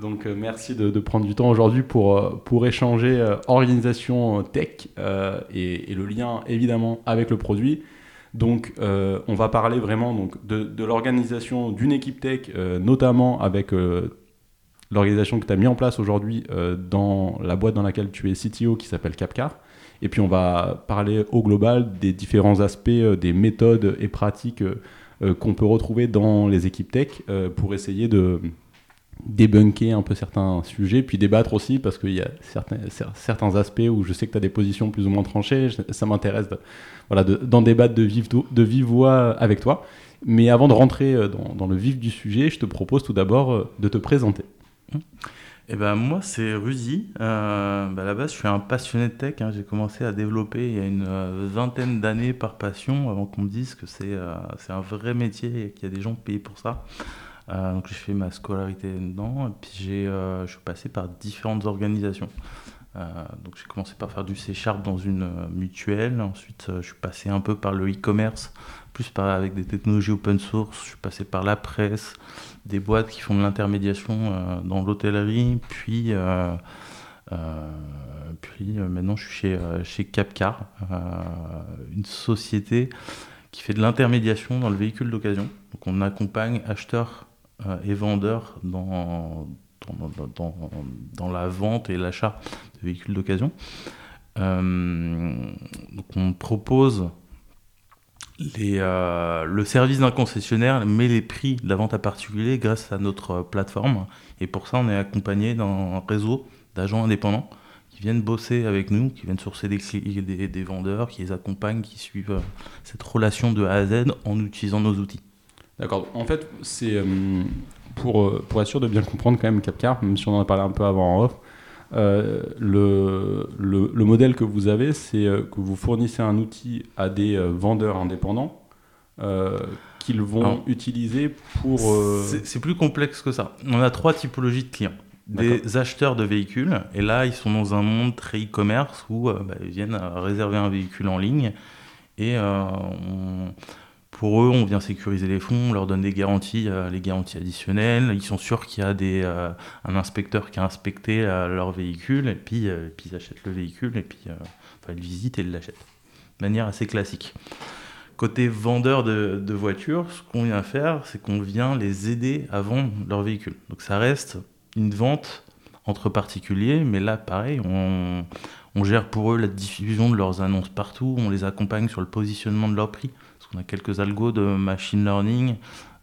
Donc euh, merci de, prendre du temps aujourd'hui pour, euh, pour échanger euh, organisation tech et, le lien évidemment avec le produit. Donc on va parler vraiment donc, de, de l'organisation d'une équipe tech, notamment avec l'organisation que tu as mis en place aujourd'hui dans la boîte dans laquelle tu es CTO qui s'appelle Capcar. Et puis on va parler au global des différents aspects, des méthodes et pratiques qu'on peut retrouver dans les équipes tech pour essayer de débunker un peu certains sujets, puis débattre aussi, parce qu'il y a certains, certains aspects où je sais que tu as des positions plus ou moins tranchées, ça m'intéresse voilà, d'en débattre de vive, de vive voix avec toi. Mais avant de rentrer euh, dans, le vif du sujet, je te propose tout d'abord euh, de te présenter. Eh ben, moi, c'est Rudy. Euh, bah, à la base, je suis un passionné de tech. Hein. J'ai commencé à développer il y a une vingtaine d'années par passion, avant qu'on me dise que c'est c'est un vrai métier et qu'il y a des gens payés pour ça. Euh, donc j'ai fait ma scolarité dedans, et puis j'ai, euh, je suis passé par différentes organisations. Euh, donc j'ai commencé par faire du C Sharp dans une mutuelle, ensuite je suis passé un peu par le e-commerce, plus par, avec des technologies open source, je suis passé par la presse, des boîtes qui font de l'intermédiation dans l'hôtellerie, puis, puis maintenant je suis chez, chez Capcar, une société qui fait de l'intermédiation dans le véhicule d'occasion. Donc on accompagne acheteurs et vendeurs dans, dans, la vente et l'achat de véhicules d'occasion. Euh, donc on propose euh, le service d'un concessionnaire, mais les prix de la vente à particulier grâce à notre plateforme. Et pour ça, on est accompagné d'un réseau d'agents indépendants qui viennent bosser avec nous, qui viennent sourcer des, vendeurs, qui les accompagnent, qui suivent cette relation de A à Z en utilisant nos outils. D'accord. En fait, c'est euh, pour, euh, pour être sûr de bien comprendre quand même Capcar, même si on en a parlé un peu avant en off, euh, le, le, le, modèle que vous avez, c'est que vous fournissez un outil à des vendeurs indépendants qu'ils vont utiliser pour... C'est plus complexe que ça. On a trois typologies de clients. Des acheteurs de véhicules, et là ils sont dans un monde très e-commerce où bah, ils viennent réserver un véhicule en ligne et on pour eux, on vient sécuriser les fonds, on leur donne des garanties, euh, les garanties additionnelles. Ils sont sûrs qu'il y a euh, un inspecteur qui a inspecté euh, leur véhicule, et puis, ils achètent le véhicule, et puis enfin, ils visitent et ils l'achètent. De manière assez classique. Côté vendeur de, de voitures, ce qu'on vient faire, c'est qu'on vient les aider à vendre leur véhicule. Donc ça reste une vente entre particuliers, mais là, pareil, on, on gère pour eux la diffusion de leurs annonces partout, on les accompagne sur le positionnement de leur prix on a quelques algos de machine learning,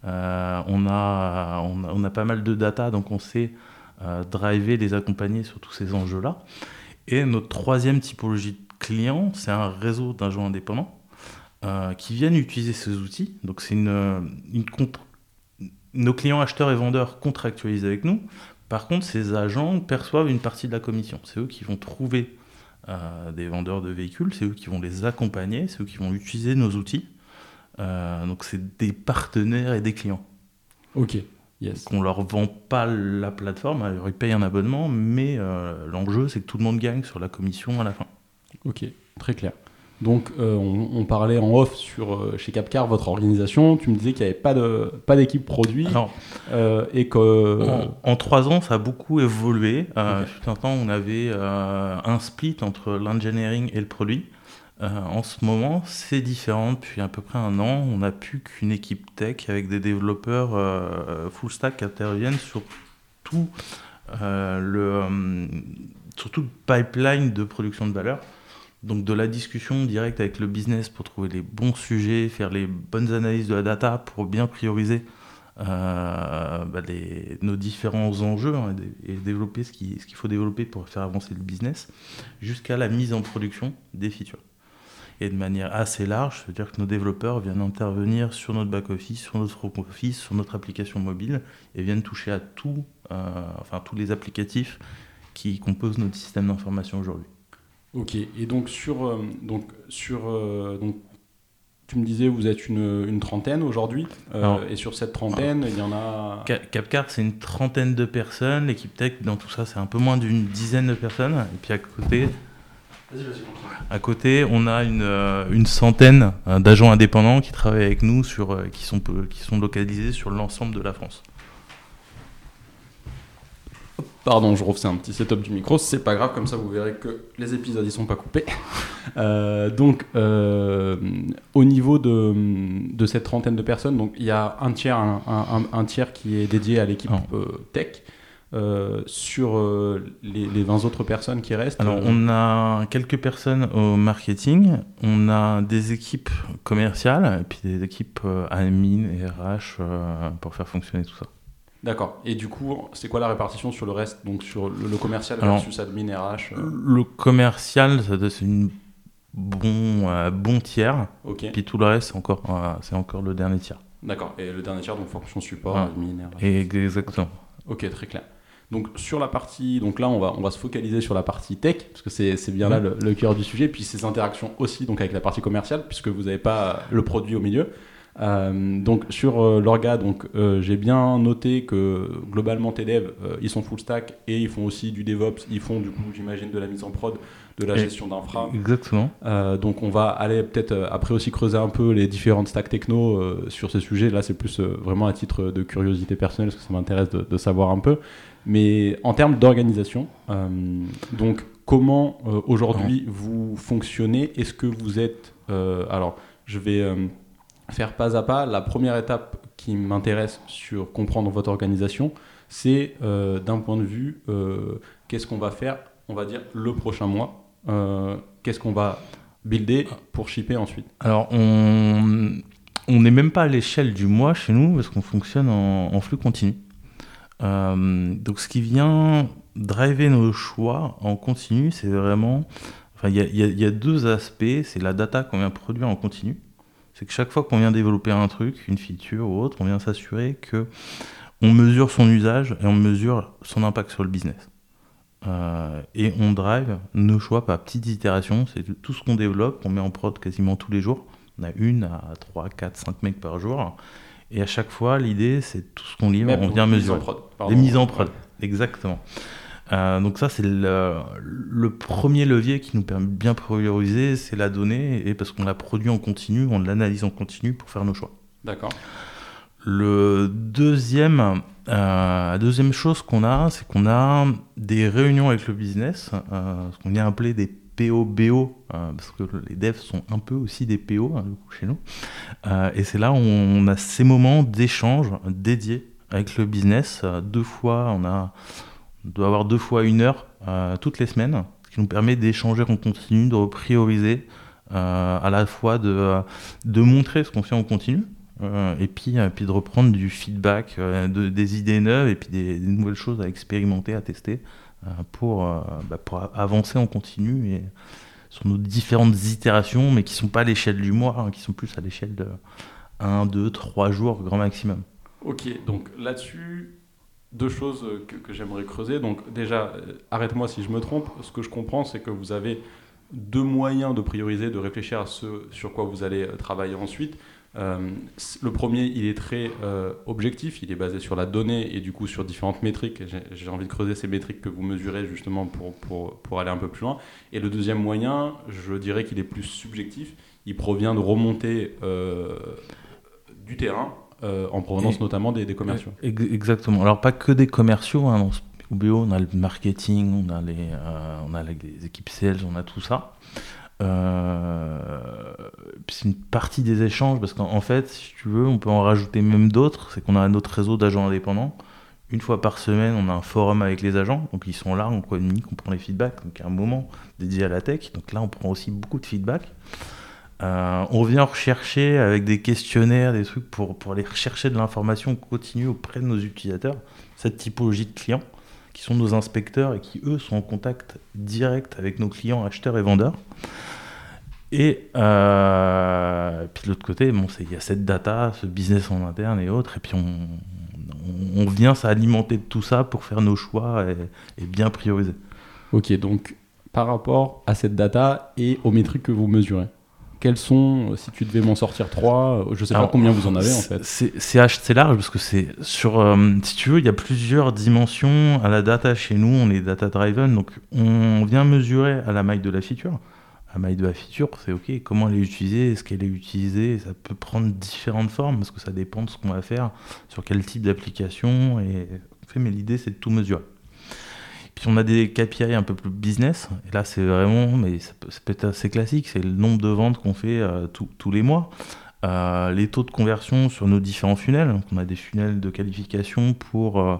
euh, on, a, pas mal de data, donc on sait euh, driver, les accompagner sur tous ces enjeux-là. Et notre troisième typologie de clients, c'est un réseau d'agents indépendants euh, qui viennent utiliser ces outils. Donc nos clients acheteurs et vendeurs contractualisent avec nous. Par contre, ces agents perçoivent une partie de la commission. C'est eux qui vont trouver des vendeurs de véhicules, c'est eux qui vont les accompagner, c'est eux qui vont utiliser nos outils. Euh, donc c'est des partenaires et des clients. Ok. Yes. Qu'on leur vend pas la plateforme, alors ils payent un abonnement, mais euh, l'enjeu c'est que tout le monde gagne sur la commission à la fin. Ok, très clair. Donc euh, on, parlait en off sur chez Capcar votre organisation. Tu me disais qu'il n'y avait pas de pas d'équipe produit et que en, trois ans ça a beaucoup évolué. Okay. un temps on avait un split entre l'engineering et le produit. Euh, en ce moment, c'est différent. Depuis à peu près un an, on n'a plus qu'une équipe tech avec des développeurs euh, full stack qui interviennent sur tout, euh, le, sur tout le pipeline de production de valeur. Donc de la discussion directe avec le business pour trouver les bons sujets, faire les bonnes analyses de la data pour bien prioriser bah, nos différents enjeux hein, et développer ce qu'il faut développer pour faire avancer le business, jusqu'à la mise en production des features et de manière assez large, c'est-à-dire que nos développeurs viennent intervenir sur notre back-office, sur notre front-office, sur notre application mobile, et viennent toucher à tout, euh, enfin tous les applicatifs qui composent notre système d'information aujourd'hui. Ok, et donc sur, euh, donc, sur euh, donc, tu me disais, vous êtes une, une trentaine aujourd'hui, euh, et sur cette trentaine, il y en a... Capcar, c'est une trentaine de personnes, l'équipe tech, dans tout ça, c'est un peu moins d'une dizaine de personnes, et puis à côté... À côté, on a une, une centaine d'agents indépendants qui travaillent avec nous, sur, qui, sont, qui sont localisés sur l'ensemble de la France. Pardon, je refais un petit setup du micro, c'est pas grave, comme ça vous verrez que les épisodes ils sont pas coupés. Euh, donc, euh, au niveau de, de, cette trentaine de personnes, donc il y a un tiers, un, un, tiers qui est dédié à l'équipe euh, tech. Sur les, les, 20 autres personnes qui restent Alors, on a quelques personnes au marketing, on a des équipes commerciales, et puis des équipes admin et RH pour faire fonctionner tout ça. D'accord. Et du coup, c'est quoi la répartition sur le reste Donc sur le, commercial versus admin RH euh Le commercial, c'est une bon, euh, bon tiers. Ok. Puis tout le reste, c'est encore, euh, c'est encore le dernier tiers. D'accord. Et le dernier tiers, donc fonction support, admin, RH. exactement. ok, très clair. Donc sur la partie, donc là on va, on va se focaliser sur la partie tech, parce que c'est bien là le, le, cœur du sujet, puis ces interactions aussi donc avec la partie commerciale, puisque vous n'avez pas le produit au milieu. Euh, donc sur euh, l'orga, donc euh, j'ai bien noté que globalement tes devs, ils sont full stack et ils font aussi du DevOps, ils font du coup j'imagine de la mise en prod, de la gestion d'infra. Exactement. donc on va aller peut-être après aussi creuser un peu les différentes stacks techno sur ce sujet. Là c'est plus vraiment à titre de curiosité personnelle parce que ça m'intéresse de, de, savoir un peu. Mais en termes d'organisation, donc comment aujourd'hui vous fonctionnez? Est-ce que vous êtes alors je vais faire pas à pas. La première étape qui m'intéresse sur comprendre votre organisation, c'est euh, d'un point de vue, euh, qu'est-ce qu'on va faire, on va dire, le prochain mois? Euh, Qu'est-ce qu'on va builder pour shipper ensuite? Alors, on n'est même pas à l'échelle du mois chez nous parce qu'on fonctionne en, flux continu. Donc, ce qui vient driver nos choix en continu, c'est vraiment. Il y, y, a deux aspects. C'est la data qu'on vient produire en continu c'est que chaque fois qu'on vient développer un truc, une feature ou autre, on vient s'assurer que on mesure son usage et on mesure son impact sur le business. Euh, et on drive nos choix par petites itérations. C'est tout ce qu'on développe, on met en prod quasiment tous les jours. On a une à 3, 4, 5 mecs par jour. Et à chaque fois, l'idée, c'est tout ce qu'on livre, on vient mesurer. Les mises en prod, exactement. Euh, donc ça, c'est le, premier levier qui nous permet de bien prioriser, c'est la donnée, et parce qu'on la produit en continu, on l'analyse en continu pour faire nos choix. D'accord. Le deuxième, euh, la deuxième chose qu'on a, c'est qu'on a des réunions avec le business, euh, ce qu'on vient appeler des POBO, parce que les devs sont un peu aussi des PO hein, chez nous. et c'est là où on a ces moments d'échange dédiés avec le business. deux fois, on a doit avoir deux fois une heure euh, toutes les semaines, ce qui nous permet d'échanger en continu, de prioriser, euh, à la fois de, de montrer ce qu'on fait en continu, euh, et puis, puis de reprendre du feedback, de, des idées neuves et puis des, nouvelles choses à expérimenter, à tester pour, bah, pour avancer en continu et sur nos différentes itérations, mais qui ne sont pas à l'échelle du mois, hein, qui sont plus à l'échelle de 1, 2, 3 jours grand maximum. Ok, donc là-dessus, deux choses que, j'aimerais creuser. Donc déjà, euh, arrête-moi si je me trompe, ce que je comprends, c'est que vous avez deux moyens de prioriser, de réfléchir à ce sur quoi vous allez euh, travailler ensuite. Euh, le premier, il est très objectif, il est basé sur la donnée et du coup sur différentes métriques. J'ai envie de creuser ces métriques que vous mesurez justement pour, pour, pour aller un peu plus loin. Et le deuxième moyen, je dirais qu'il est plus subjectif, il provient de remonter du terrain euh, en provenance notamment des, commerciaux. Exactement. Alors pas que des commerciaux. Hein, dans on a le marketing, on a les, euh, on a les équipes sales, on a tout ça. Euh, c'est une partie des échanges parce qu'en fait, si tu veux, on peut en rajouter même d'autres. C'est qu'on a notre réseau d'agents indépendants. Une fois par semaine, on a un forum avec les agents. Donc ils sont là, on communique, on prend les feedbacks. Donc il y a un moment dédié à la tech. Donc là, on prend aussi beaucoup de feedback. Euh, on vient rechercher avec des questionnaires, des trucs pour, pour aller rechercher de l'information continue auprès de nos utilisateurs, cette typologie de clients qui sont nos inspecteurs et qui, eux, sont en contact direct avec nos clients acheteurs et vendeurs. Et euh, puis de l'autre côté, bon, il y a cette data, ce business en interne et autres, et puis on, on, vient s'alimenter de tout ça pour faire nos choix et, bien prioriser. Ok, donc par rapport à cette data et aux métriques que vous mesurez quels sont, si tu devais m'en sortir trois, je ne sais pas combien vous en avez en fait. C'est assez large parce que c'est sur, si tu veux, il y a plusieurs dimensions à la data chez nous, on est data driven, donc on vient mesurer à la maille de la feature la maille de la feature, c'est ok, comment elle est utilisée, est-ce qu'elle est utilisée, ça peut prendre différentes formes parce que ça dépend de ce qu'on va faire, sur quel type d'application, et mais l'idée c'est de tout mesurer. Puis on a des KPI un peu plus business, et là c'est vraiment, mais ça peut, être assez classique, c'est le nombre de ventes qu'on fait euh, tous les mois. Euh, les taux de conversion sur nos différents funnels. on a des funnels de qualification pour euh,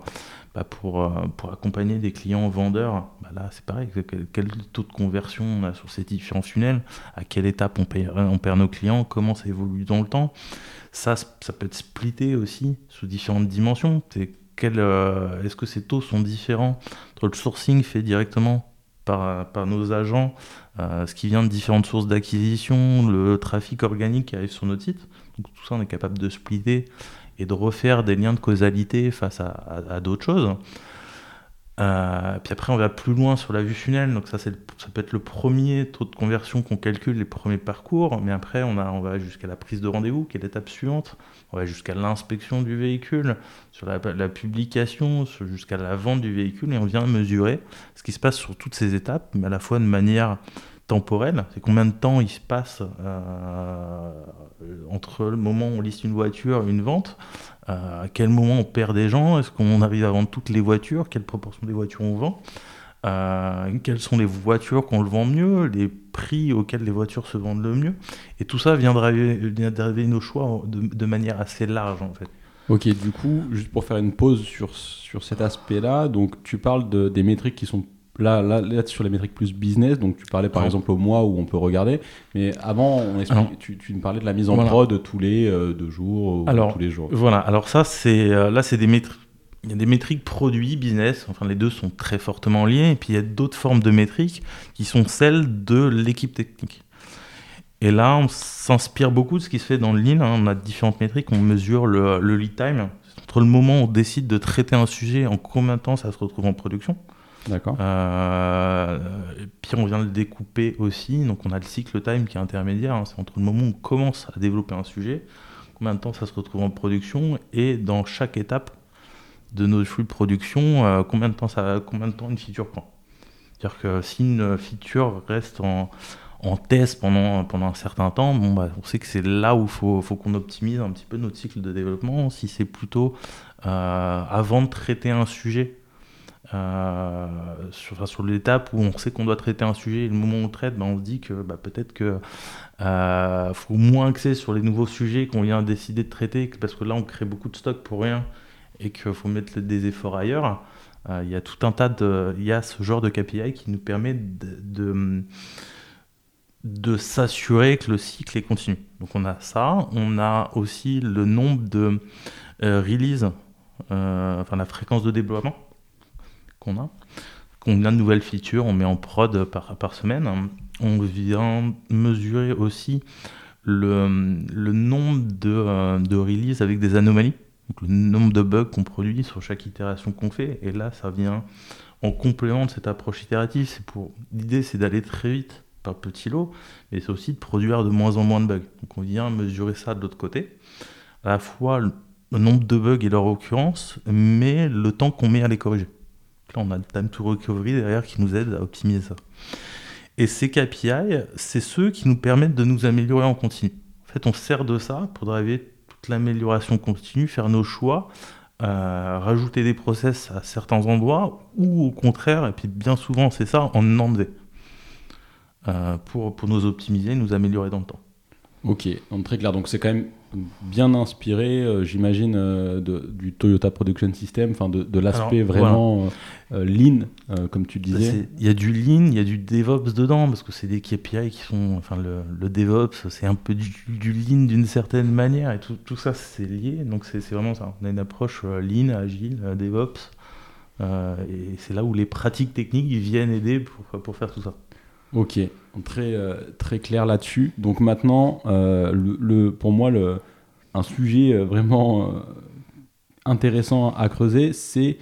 pour, euh, pour accompagner des clients vendeurs, bah là c'est pareil, quel, taux de conversion on a sur ces différents funnels, à quelle étape on perd, on perd nos clients, comment ça évolue dans le temps? Ça, ça peut être splitté aussi sous différentes dimensions. Euh, est-ce que ces taux sont différents? Entre le sourcing fait directement par, par nos agents, euh, ce qui vient de différentes sources d'acquisition, le trafic organique qui arrive sur notre site. Donc tout ça, on est capable de splitter et de refaire des liens de causalité face à, d'autres choses. Euh, puis après, on va plus loin sur la vue funnel. Donc ça, ça peut être le premier taux de conversion qu'on calcule, les premiers parcours. Mais après, on, a, on va jusqu'à la prise de rendez-vous, qui est l'étape suivante. On va jusqu'à l'inspection du véhicule, sur la, la publication, jusqu'à la vente du véhicule. Et on vient mesurer ce qui se passe sur toutes ces étapes, mais à la fois de manière temporel, c'est combien de temps il se passe euh, entre le moment où on liste une voiture et une vente, euh, à quel moment on perd des gens, est-ce qu'on arrive à vendre toutes les voitures, quelle proportion des voitures on vend, euh, quelles sont les voitures qu'on le vend mieux, les prix auxquels les voitures se vendent le mieux, et tout ça vient driver, nos choix de, manière assez large en fait. Ok, du coup, juste pour faire une pause sur, sur cet aspect-là, donc tu parles de, des métriques qui sont là, là, là, sur les métriques plus business, donc tu parlais par exemple au mois où on peut regarder, mais avant, on tu, tu, me parlais de la mise en prod tous les euh, deux jours, alors, tous les jours. Voilà, alors ça, c'est euh, là, c'est des métriques. Il y a des métriques produits, business, enfin les deux sont très fortement liés, et puis il y a d'autres formes de métriques qui sont celles de l'équipe technique. Et là, on s'inspire beaucoup de ce qui se fait dans le lean. Hein. On a différentes métriques, on mesure le, le lead time, entre le moment où on décide de traiter un sujet, en combien de temps ça se retrouve en production. D'accord. Euh, puis on vient le découper aussi. Donc on a le cycle time qui est intermédiaire. Hein. c'est entre le moment où on commence à développer un sujet, combien de temps ça se retrouve en production, et dans chaque étape de nos flux de production, euh, combien, de temps ça, combien de temps une feature prend. C'est-à-dire que si une feature reste en, en test pendant, pendant un certain temps, bon, bah, on sait que c'est là où il faut, faut qu'on optimise un petit peu notre cycle de développement. Si c'est plutôt euh, avant de traiter un sujet, euh, sur, l'étape où on sait qu'on doit traiter un sujet et le moment où on traite, ben on se dit que bah, peut-être que euh, faut moins axer sur les nouveaux sujets qu'on vient décider de traiter parce que là on crée beaucoup de stock pour rien et qu'il faut mettre des efforts ailleurs. Euh, il y a tout un tas de, il y a ce genre de KPI qui nous permet de, de, s'assurer que le cycle est continu. Donc on a ça, on a aussi le nombre de releases, enfin la fréquence de développement qu'on a. Combien de nouvelles features on met en prod par, semaine. On vient mesurer aussi le, nombre de, euh, de releases avec des anomalies, donc le nombre de bugs qu'on produit sur chaque itération qu'on fait. Et là, ça vient en complément de cette approche itérative. L'idée, c'est d'aller très vite par petits lots, mais c'est aussi de produire de moins en moins de bugs. Donc on vient mesurer ça de l'autre côté, à la fois le nombre de bugs et leur occurrence, mais le temps qu'on met à les corriger. On a le time to recovery derrière qui nous aide à optimiser ça. Et ces KPI, c'est ceux qui nous permettent de nous améliorer en continu. En fait, on sert de ça pour driver toute l'amélioration continue, faire nos choix, euh, rajouter des process à certains endroits, ou au contraire, et puis bien souvent c'est ça, en enlever, euh, pour, pour nous optimiser, nous améliorer dans le temps. Ok, donc très clair. Donc c'est quand même bien inspiré, euh, j'imagine, euh, du Toyota Production System, enfin de, l'aspect vraiment euh, lean, comme tu disais. Il y a du lean, il y a du DevOps dedans, parce que c'est des KPI qui sont. Enfin, le, DevOps, c'est un peu du, lean d'une certaine manière, et tout, tout ça, c'est lié. Donc c'est vraiment ça. On a une approche lean, agile, DevOps. et c'est là où les pratiques techniques viennent aider pour, pour faire tout ça. Ok, très, euh, très clair là-dessus. Donc maintenant, euh, le, pour moi, le, un sujet euh, vraiment intéressant à creuser, c'est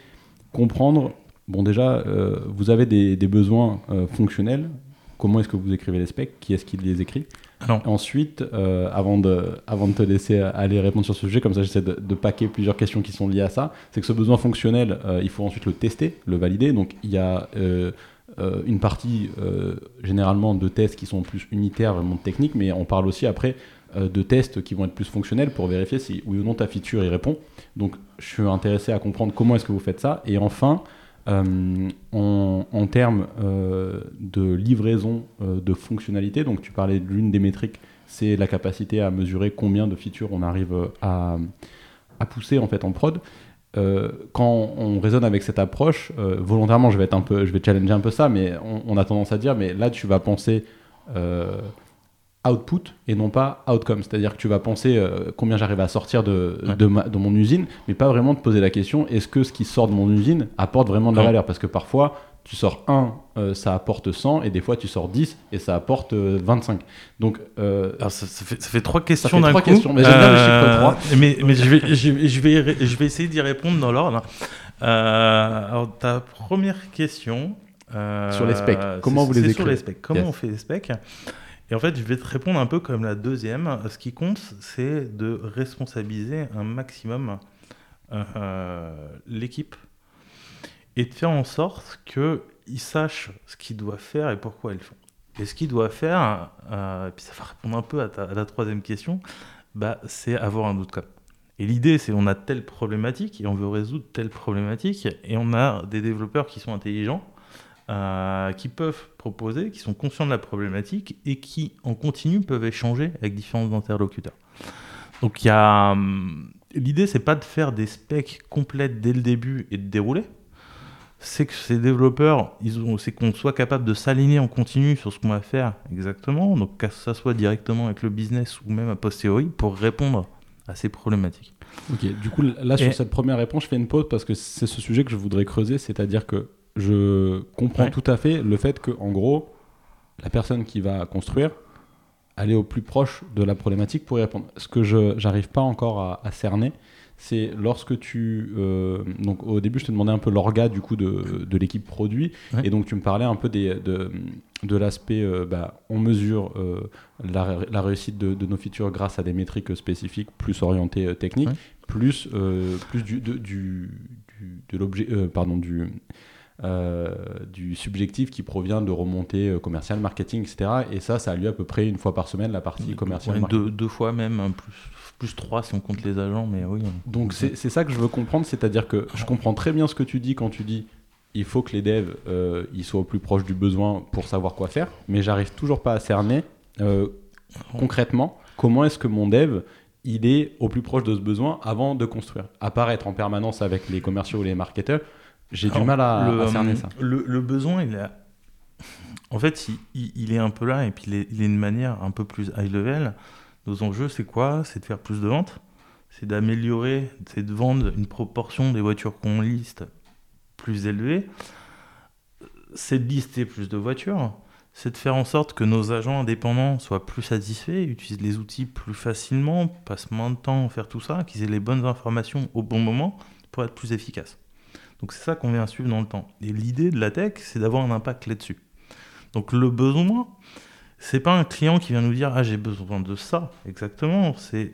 comprendre, bon déjà, vous avez des, besoins fonctionnels, comment est-ce que vous écrivez les specs, qui est-ce qui les écrit? Ensuite, euh, avant, de, avant de te laisser aller répondre sur ce sujet, comme ça j'essaie de, de paquer plusieurs questions qui sont liées à ça, c'est que ce besoin fonctionnel, il faut ensuite le tester, le valider. Donc il y a une partie généralement de tests qui sont plus unitaires, vraiment techniques, mais on parle aussi après euh, de tests qui vont être plus fonctionnels pour vérifier si oui ou non ta feature y répond. Donc je suis intéressé à comprendre comment est-ce que vous faites ça. Et enfin, euh, en, termes euh, de livraison de fonctionnalités, donc tu parlais de l'une des métriques, c'est la capacité à mesurer combien de features on arrive à, à pousser en fait en prod. Quand on raisonne avec cette approche, volontairement, je vais être un peu, je vais challenger un peu ça, mais on, on a tendance à dire, mais là, tu vas penser output et non pas outcome. C'est-à-dire que tu vas penser euh, combien j'arrive à sortir de, de, mon usine, mais pas vraiment te poser la question est-ce que ce qui sort de mon usine apporte vraiment de la valeur? Parce que parfois, tu sors 1, euh, ça apporte 100, et des fois, tu sors 10 et ça apporte 25. Euh, Donc, Alors ça, fait, ça, fait, trois questions d'un coup. Questions, mais j'aime bien le chiffre 3. Mais, mais je, vais, je, vais, je vais essayer d'y répondre dans l'ordre. alors, ta première question. sur les specs. Comment vous les écrivez sur les specs. Comment on fait les specs et en fait, je vais te répondre un peu comme la deuxième. Ce qui compte, c'est de responsabiliser un maximum euh, l'équipe et de faire en sorte qu'ils sachent ce qu'ils doivent faire et pourquoi ils le font. Et ce qu'ils doivent faire, euh, et puis ça va répondre un peu à, ta, la troisième question, bah, c'est avoir un outcome. Et l'idée, c'est on a telle problématique et on veut résoudre telle problématique et on a des développeurs qui sont intelligents euh, qui peuvent proposer, qui sont conscients de la problématique et qui, en continu, peuvent échanger avec différents interlocuteurs. Donc. Hum, l'idée, c'est pas de faire des specs complètes dès le début et de dérouler. C'est que ces développeurs, ils ont, c'est qu'on soit capable de s'aligner en continu sur ce qu'on va faire exactement, donc que ça soit directement avec le business ou même a posteriori pour répondre à ces problématiques. Ok, du coup, là, sur cette première réponse, je fais une pause parce que c'est ce sujet que je voudrais creuser, c'est-à-dire que je comprends tout à fait le fait que, en gros, la personne qui va construire, aller au plus proche de la problématique pour y répondre. Ce que je n'arrive pas encore à, cerner, c'est lorsque tu... Euh, donc au début, je te demandais un peu l'orga du coup de, de l'équipe produit, et donc tu me parlais un peu des, de, de l'aspect, euh, bah, on mesure euh, la, la, réussite de, de, nos features grâce à des métriques spécifiques plus orientées techniques, plus, plus du, du, du, de l'objet, pardon, du euh, du subjectif qui provient de remontées euh, commerciales, marketing, etc. Et ça, ça a lieu à peu près une fois par semaine, la partie commerciale. deux, deux, fois même, plus, plus trois si on compte les agents, mais oui. Donc c'est ça que je veux comprendre, c'est-à-dire que je comprends très bien ce que tu dis quand tu dis il faut que les devs euh, ils soient au plus proche du besoin pour savoir quoi faire, mais j'arrive toujours pas à cerner concrètement comment est-ce que mon dev il est au plus proche de ce besoin avant de construire. Apparaître en permanence avec les commerciaux ou les marketeurs, j'ai du mal à, cerner ça. Le, besoin, il est. En fait, il, est un peu là, et puis il est, il est, une manière un peu plus high level. Nos enjeux, c'est quoi? C'est de faire plus de ventes, c'est d'améliorer, c'est de vendre une proportion des voitures qu'on liste plus élevée, c'est de lister plus de voitures, c'est de faire en sorte que nos agents indépendants soient plus satisfaits, utilisent les outils plus facilement, passent moins de temps à faire tout ça, qu'ils aient les bonnes informations au bon moment pour être plus efficaces. Donc c'est ça qu'on vient suivre dans le temps. Et l'idée de la tech, c'est d'avoir un impact là-dessus. Donc le besoin, c'est pas un client qui vient nous dire ah j'ai besoin de ça exactement. C'est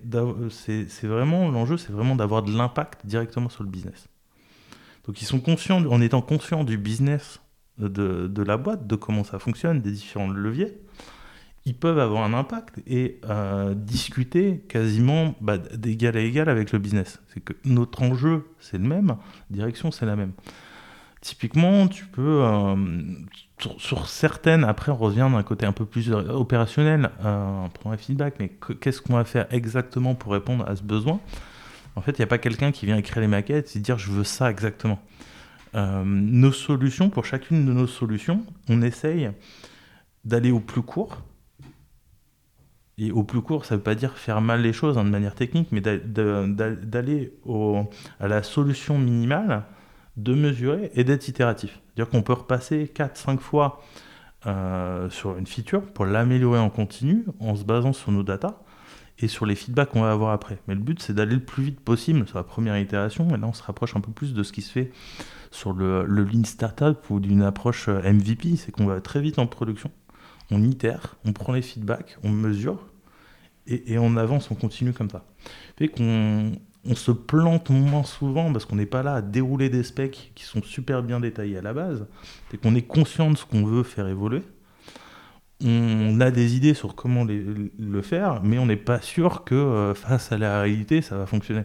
vraiment l'enjeu, c'est vraiment d'avoir de l'impact directement sur le business. Donc ils sont conscients, en étant conscients du business de, de, la boîte, de comment ça fonctionne, des différents leviers, ils peuvent avoir un impact et euh, discuter quasiment bah, d'égal à égal avec le business. C'est que notre enjeu, c'est le même, direction, c'est la même. Typiquement, tu peux, euh, sur, certaines, après on revient d'un côté un peu plus opérationnel, euh, on prend un feedback, mais qu'est-ce qu'on va faire exactement pour répondre à ce besoin? En fait, il n'y a pas quelqu'un qui vient écrire les maquettes et dire je veux ça exactement. nos solutions, pour chacune de nos solutions, on essaye d'aller au plus court, et au plus court, ça ne veut pas dire faire mal les choses hein, de manière technique, mais d'aller à la solution minimale, de mesurer et d'être itératif. C'est-à-dire qu'on peut repasser 4-5 fois euh, sur une feature pour l'améliorer en continu en se basant sur nos datas et sur les feedbacks qu'on va avoir après. Mais le but, c'est d'aller le plus vite possible sur la première itération. Et là, on se rapproche un peu plus de ce qui se fait sur le, le Lean Startup ou d'une approche euh, MVP. C'est qu'on va très vite en production. On itère, on prend les feedbacks, on mesure et, on avance, on continue comme ça. Fait qu'on on se plante moins souvent parce qu'on n'est pas là à dérouler des specs qui sont super bien détaillés à la base. C'est qu'on est conscient de ce qu'on veut faire évoluer on a des idées sur comment le faire, mais on n'est pas sûr que euh, face à la réalité, ça va fonctionner.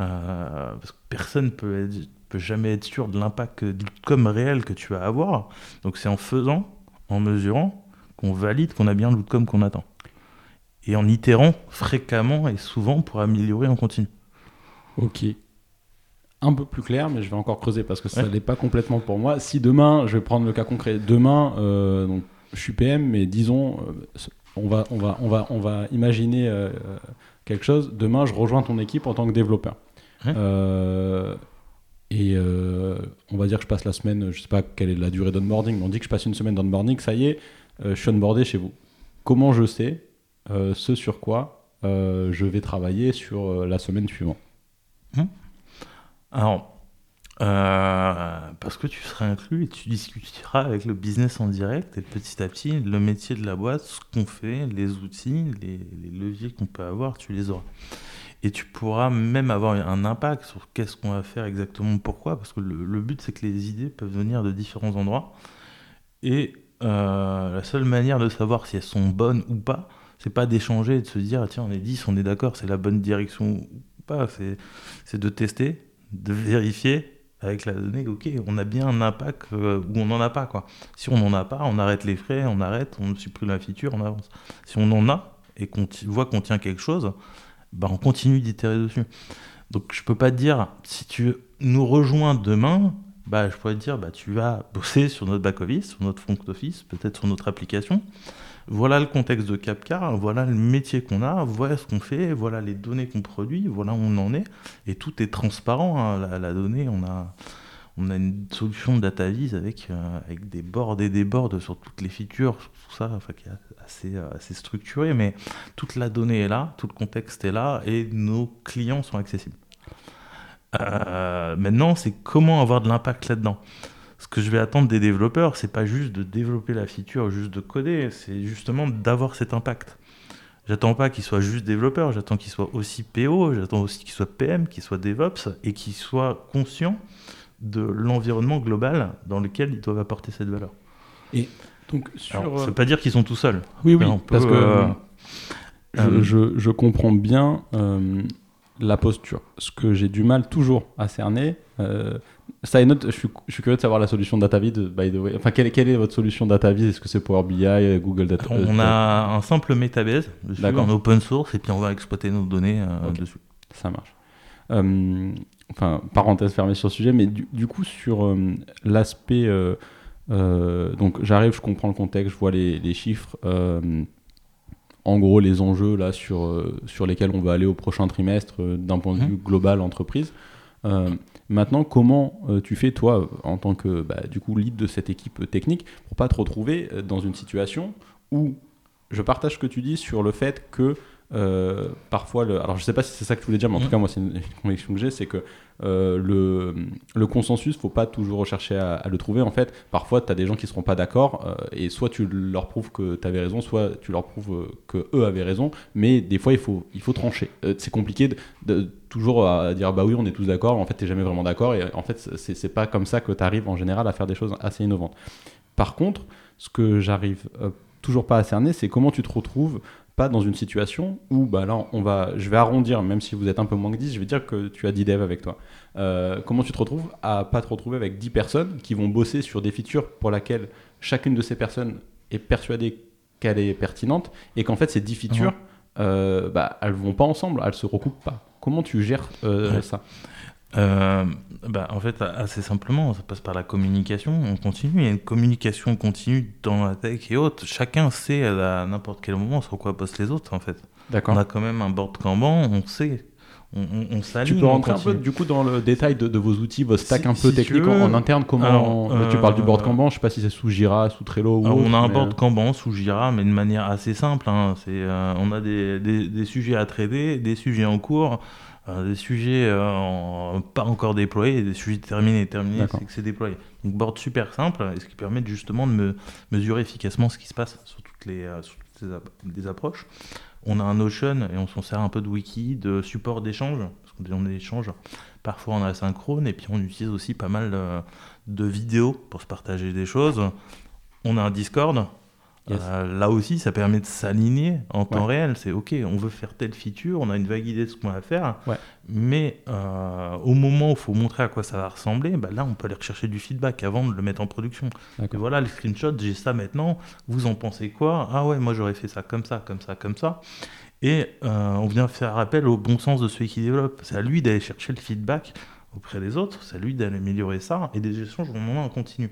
Euh, parce que personne peut, peut jamais être sûr de l'impact comme réel que tu vas avoir. Donc c'est en faisant, en mesurant, qu'on valide qu'on a bien l'outcome qu'on attend. Et en itérant fréquemment et souvent pour améliorer en continu. Ok. Un peu plus clair, mais je vais encore creuser parce que ça n'est pas complètement pour moi. Si demain, je vais prendre le cas concret, demain, euh, donc je suis PM, mais disons, euh, on va, on va, on va, on va imaginer euh, quelque chose. Demain, je rejoins ton équipe en tant que développeur. Et on va dire que je passe la semaine, je sais pas quelle est la durée d'onboarding, mais on dit que je passe une semaine d'onboarding, ça y est, je suis onboardé chez vous. Comment je sais ce sur quoi je vais travailler sur la semaine suivante hum. Alors, euh, parce que tu seras inclus et tu discuteras avec le business en direct et petit à petit, le métier de la boîte, ce qu'on fait, les outils, les, leviers qu'on peut avoir, tu les auras. Et tu pourras même avoir un impact sur qu'est-ce qu'on va faire exactement, pourquoi, parce que le, but c'est que les idées peuvent venir de différents endroits. Et euh, la seule manière de savoir si elles sont bonnes ou pas, c'est pas d'échanger et de se dire tiens on est 10, on est d'accord, c'est la bonne direction ou pas, c'est de tester, de vérifier avec la donnée, ok, on a bien un impact euh, ou on n'en a pas. Quoi. Si on n'en a pas, on arrête les frais, on arrête, on supprime la feature, on avance. Si on en a et qu'on voit qu'on tient quelque chose, bah, on continue d'itérer dessus. Donc je peux pas te dire, si tu nous rejoins demain, bah, je pourrais te dire, bah, tu vas bosser sur notre back-office, sur notre front office, peut-être sur notre application. Voilà le contexte de Capcar, voilà le métier qu'on a, voilà ce qu'on fait, voilà les données qu'on produit, voilà où on en est. Et tout est transparent. Hein. La, donnée, on a, on a une solution DataVis avec, euh, avec des boards et des boards sur toutes les features, tout ça, enfin, qui est assez, euh, assez structuré. Mais toute la donnée est là, tout le contexte est là et nos clients sont accessibles. Euh, maintenant, c'est comment avoir de l'impact là-dedans ce que je vais attendre des développeurs, c'est pas juste de développer la feature, juste de coder, c'est justement d'avoir cet impact. J'attends pas qu'ils soient juste développeurs, j'attends qu'ils soient aussi PO, j'attends aussi qu'ils soient PM, qu'ils soient DevOps et qu'ils soient conscients de l'environnement global dans lequel ils doivent apporter cette valeur. Et donc, sur... Alors, ça veut pas dire qu'ils sont tout seuls. Oui, oui, parce que euh, euh, je, je, comprends bien euh, la posture. Ce que j'ai du mal toujours à cerner, ça est note, je suis, je suis, curieux de savoir la solution DataVis, by the way. Enfin, quelle, quelle est votre solution DataVis Est-ce que c'est Power BI, Google Data On a un simple Metabase en open source et puis on va exploiter nos données euh, dessus. Ça marche. Euh, enfin, parenthèse fermée sur le sujet, mais du, coup, sur euh, l'aspect. donc, j'arrive, je comprends le contexte, je vois les, les chiffres. En gros, les enjeux là, sur, sur lesquels on va aller au prochain trimestre d'un point de mmh. vue global entreprise. Maintenant, comment euh, tu fais, toi, en tant que bah, du coup, lead de cette équipe technique, pour pas te retrouver euh, dans une situation où je partage ce que tu dis sur le fait que euh, parfois, le... alors je sais pas si c'est ça que tu voulais dire, mais en tout mm. cas, moi, c'est une, conviction que j'ai, c'est que euh, le, le, consensus, faut pas toujours rechercher à, le trouver. En fait, parfois, tu as des gens qui seront pas d'accord, euh, et soit tu leur prouves que tu avais raison, soit tu leur prouves que eux avaient raison, mais des fois, il faut, il faut trancher. c'est compliqué de, toujours à dire bah oui, on est tous d'accord, en fait, tu jamais vraiment d'accord, et en fait, c'est pas comme ça que tu arrives en général à faire des choses assez innovantes. Par contre, ce que j'arrive toujours pas à cerner, c'est comment tu te retrouves pas dans une situation où bah là on va je vais arrondir même si vous êtes un peu moins que 10 je vais dire que tu as 10 devs avec toi. Euh, comment tu te retrouves à pas te retrouver avec 10 personnes qui vont bosser sur des features pour lesquelles chacune de ces personnes est persuadée qu'elle est pertinente et qu'en fait ces 10 features uh-huh. euh, bah, elles vont pas ensemble elles se recoupent pas. Comment tu gères euh, ça? Euh, bah, en fait, assez simplement, ça passe par la communication. On continue. Il y a une communication continue dans la tech et autres. Chacun sait à n'importe quel moment sur quoi bossent les autres, en fait. D'accord. On a quand même un board Kanban, on sait. on, Tu peux rentrer un peu du coup dans le détail de, vos outils, vos stacks un peu techniques en, interne. Comment tu parles du board euh, Kanban Je sais pas si c'est sous Jira, sous Trello ou On a un board Kanban sous Jira, mais de manière assez simple. Hein. C'est, euh, on a des, des, sujets à traiter, des sujets en cours. Euh, des sujets pas encore déployés et des sujets terminés. Terminés, c'est que c'est déployé. Donc, board super simple, et ce qui permet justement de me mesurer efficacement ce qui se passe sur toutes les, sur toutes les approches on a un Notion et on s'en sert un peu de wiki, de support d'échange, parce qu'on échange parfois en asynchrone, et puis on utilise aussi pas mal de, vidéos pour se partager des choses. On a un Discord, euh, là aussi, ça permet de s'aligner en temps réel. C'est OK, on veut faire telle feature, on a une vague idée de ce qu'on va faire, mais euh, au moment où il faut montrer à quoi ça va ressembler, bah là, on peut aller rechercher du feedback avant de le mettre en production. Et voilà, le screenshot, j'ai ça maintenant, vous en pensez quoi? Ah ouais, moi j'aurais fait ça comme ça, comme ça, comme ça. Et euh, on vient faire appel au bon sens de celui qui développe. C'est à lui d'aller chercher le feedback auprès des autres, c'est à lui d'aller améliorer ça, et des échanges, on en a en continu.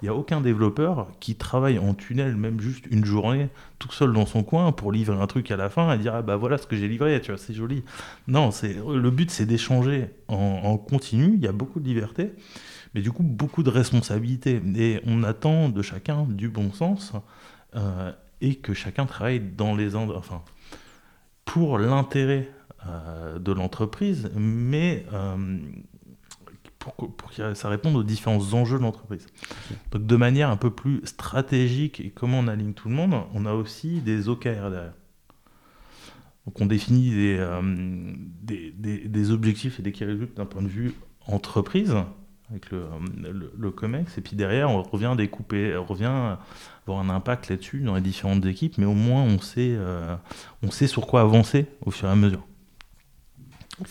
Il n'y a aucun développeur qui travaille en tunnel, même juste une journée, tout seul dans son coin, pour livrer un truc à la fin et dire ah bah voilà ce que j'ai livré, tu vois, c'est joli. Non, c'est le but, c'est d'échanger en, continu. Il y a beaucoup de liberté, mais du coup beaucoup de responsabilité. Et on attend de chacun du bon sens euh, et que chacun travaille dans les enfin pour l'intérêt euh, de l'entreprise, mais euh, pour, que ça réponde aux différents enjeux de l'entreprise. Donc de manière un peu plus stratégique et comment on aligne tout le monde, on a aussi des OKR derrière. Donc on définit des, euh, des, objectifs et des key d'un point de vue entreprise avec le, le, COMEX, et puis derrière on revient découper, on revient avoir un impact là-dessus dans les différentes équipes, mais au moins on sait, euh, on sait sur quoi avancer au fur et à mesure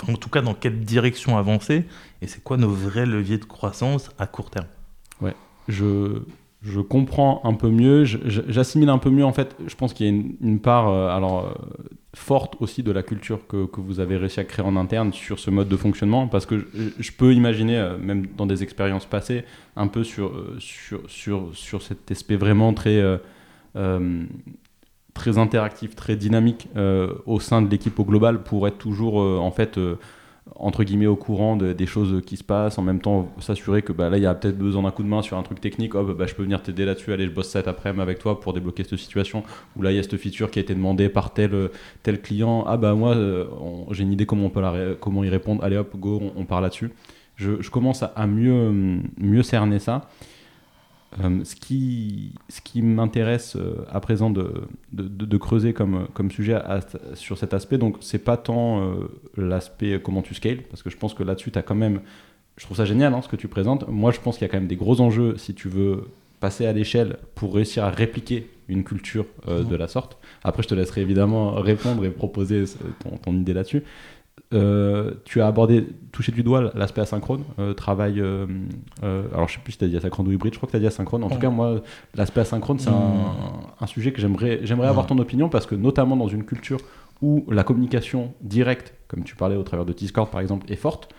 en tout cas, dans quelle direction avancer et c'est quoi nos vrais leviers de croissance à court terme Ouais, je, je comprends un peu mieux, j'assimile un peu mieux en fait. Je pense qu'il y a une, part euh, alors euh, forte aussi de la culture que, que, vous avez réussi à créer en interne sur ce mode de fonctionnement, parce que je, peux imaginer, euh, même dans des expériences passées, un peu sur, sur, sur, sur cet aspect vraiment très très interactif, très dynamique euh, au sein de l'équipe au global pour être toujours euh, en fait euh, entre guillemets au courant des choses qui se passent, en même temps s'assurer que bah, là il y a peut-être besoin d'un coup de main sur un truc technique, hop, bah, je peux venir t'aider là-dessus, allez je bosse cet après-midi avec toi pour débloquer cette situation, ou là il y a cette feature qui a été demandée par tel, tel client, ah bah moi j'ai une idée comment on peut comment y répondre, allez hop, go, on, part là-dessus. Je, je, commence à, mieux, mieux cerner ça. Euh, ce qui, ce qui m'intéresse euh, à présent de, de, creuser comme, comme sujet sur cet aspect, donc c'est pas tant euh, l'aspect comment tu scales, parce que je pense que là-dessus, tu as quand même. Je trouve ça génial hein, ce que tu présentes. Moi, je pense qu'il y a quand même des gros enjeux si tu veux passer à l'échelle pour réussir à répliquer une culture de la sorte. Après, je te laisserai évidemment répondre et proposer ton, ton idée là-dessus. Euh, tu as abordé, touché du doigt l'aspect asynchrone, euh, travail. Euh, alors je sais plus si tu as dit asynchrone ou hybride, je crois que tu as dit asynchrone. En tout cas, moi, l'aspect asynchrone, c'est un, sujet que j'aimerais, j'aimerais avoir ton opinion parce que, notamment dans une culture où la communication directe, comme tu parlais au travers de Discord par exemple, est forte,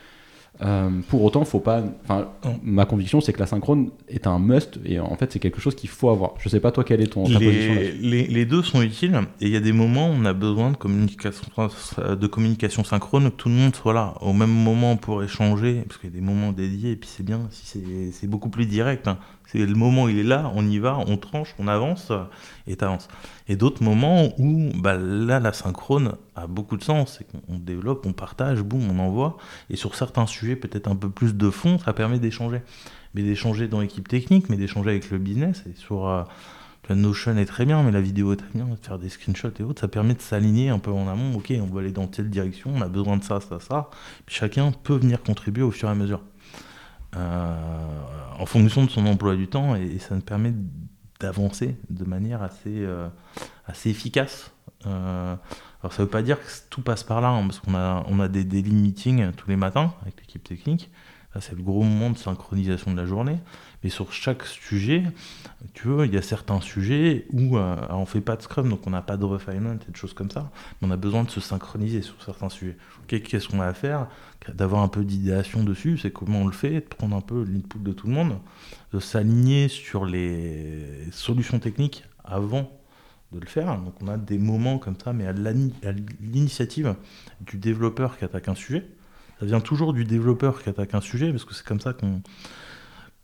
euh, pour autant, faut pas. Enfin, ma conviction, c'est que la synchrone est un must et en fait, c'est quelque chose qu'il faut avoir. Je sais pas toi quelle est ton ta les, position les, les, deux sont utiles et il y a des moments où on a besoin de communication, de communication synchrone, que tout le monde soit là au même moment pour échanger, parce qu'il y a des moments dédiés et puis c'est bien si c'est beaucoup plus direct. Hein. C'est le moment il est là, on y va, on tranche, on avance et t'avances. Et d'autres moments où bah, là, la synchrone a beaucoup de sens. C'est qu'on développe, on partage, boum, on envoie. Et sur certains sujets, peut-être un peu plus de fond, ça permet d'échanger. Mais d'échanger dans l'équipe technique, mais d'échanger avec le business. Et sur euh, la Notion est très bien, mais la vidéo est très bien, de faire des screenshots et autres. Ça permet de s'aligner un peu en amont. Ok, on va aller dans telle direction, on a besoin de ça, ça, ça. Puis chacun peut venir contribuer au fur et à mesure. Euh, en fonction de son emploi du temps et, ça nous permet d'avancer de manière assez, euh, efficace. Euh, alors ça ne veut pas dire que tout passe par là, hein, parce qu'on a, on a des daily meetings tous les matins avec l'équipe technique. c'est le gros moment de synchronisation de la journée. Mais sur chaque sujet, tu vois, il y a certains sujets où euh, on ne fait pas de Scrum, donc on n'a pas de refinement et des choses comme ça. Mais on a besoin de se synchroniser sur certains sujets. Qu'est-ce qu'on a à faire? D'avoir un peu d'idéation dessus, c'est comment on le fait, de prendre un peu l'input de tout le monde, de s'aligner sur les solutions techniques avant de le faire. Donc on a des moments comme ça, mais à l'initiative du développeur qui attaque un sujet. Ça vient toujours du développeur qui attaque un sujet, parce que c'est comme ça qu'on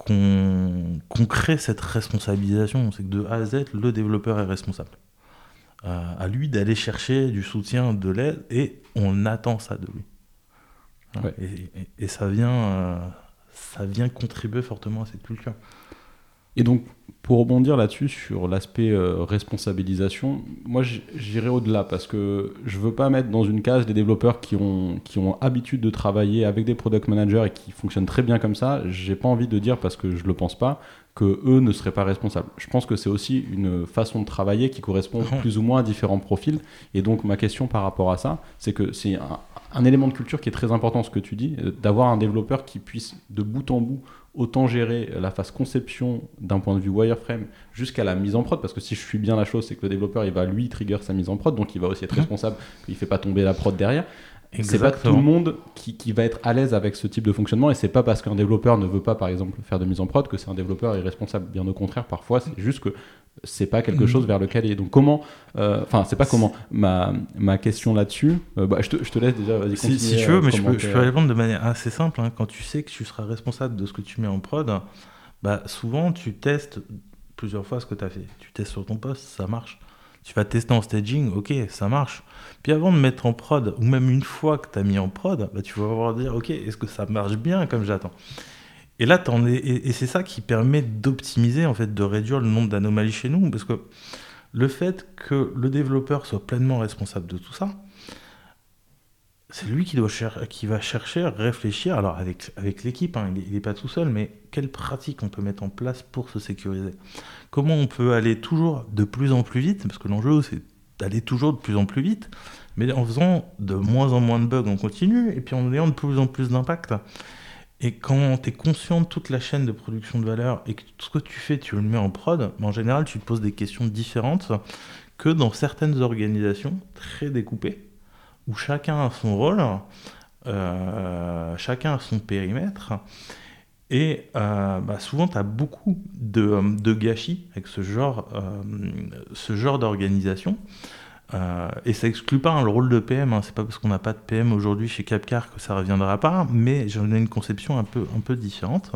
qu'on crée cette responsabilisation. C'est que de A à Z, le développeur est responsable. Euh, à lui d'aller chercher du soutien, de l'aide, et on attend ça de lui. Et, ça, vient, euh, ça vient contribuer fortement à cette culture. Et donc, pour rebondir là-dessus, sur l'aspect euh, responsabilisation, moi j'irai au-delà parce que je veux pas mettre dans une case des développeurs qui ont, qui ont habitude de travailler avec des product managers et qui fonctionnent très bien comme ça. J'ai pas envie de dire, parce que je le pense pas, que eux ne seraient pas responsables. Je pense que c'est aussi une façon de travailler qui correspond plus ou moins à différents profils. Et donc ma question par rapport à ça, c'est que c'est un, un élément de culture qui est très important, ce que tu dis, euh, d'avoir un développeur qui puisse de bout en bout autant gérer la phase conception d'un point de vue wireframe jusqu'à la mise en prod, parce que si je suis bien la chose, c'est que le développeur, il va lui trigger sa mise en prod, donc il va aussi être mhm. responsable qu'il ne fait pas tomber la prod derrière. C'est pas tout le monde qui, qui va être à l'aise avec ce type de fonctionnement et c'est pas parce qu'un développeur ne veut pas par exemple faire de mise en prod que c'est un développeur irresponsable. Bien au contraire, parfois c'est juste que c'est pas quelque mhm. chose vers lequel il est. Donc comment, euh, enfin c'est pas comment. Ma, ma question là-dessus, euh, bah, je, te, je, te, laisse déjà. Si, si, tu veux, mais je peux, je peux, répondre de manière assez simple. Hein. Quand tu sais que tu seras responsable de ce que tu mets en prod, bah souvent tu testes plusieurs fois ce que tu as fait. Tu testes sur ton poste, ça marche. Tu vas tester en staging, ok, ça marche. Puis avant de mettre en prod, ou même une fois que tu as mis en prod, bah, tu vas voir dire, ok, est-ce que ça marche bien comme j'attends? Et là, et, c'est ça qui permet d'optimiser, en fait, de réduire le nombre d'anomalies chez nous, parce que le fait que le développeur soit pleinement responsable de tout ça, c'est lui qui, doit qui va chercher, réfléchir, alors avec, l'équipe, hein, il n'est pas tout seul, mais quelles pratiques on peut mettre en place pour se sécuriser? Comment on peut aller toujours de plus en plus vite? Parce que l'enjeu, c'est d'aller toujours de plus en plus vite, mais en faisant de moins en moins de bugs, on continue, et puis en ayant de plus en plus d'impact. Et quand tu es conscient de toute la chaîne de production de valeur et que tout ce que tu fais, tu le mets en prod, en général, tu te poses des questions différentes que dans certaines organisations très découpées où chacun a son rôle, euh, chacun a son périmètre. Et euh, bah, souvent, tu as beaucoup de, gâchis avec ce genre, euh, genre d'organisation. et ça exclut pas hein, le rôle de PM. Hein. C'est pas parce qu'on n'a pas de PM aujourd'hui chez Capcar que ça reviendra pas, mais j'en ai une conception un peu, un peu différente.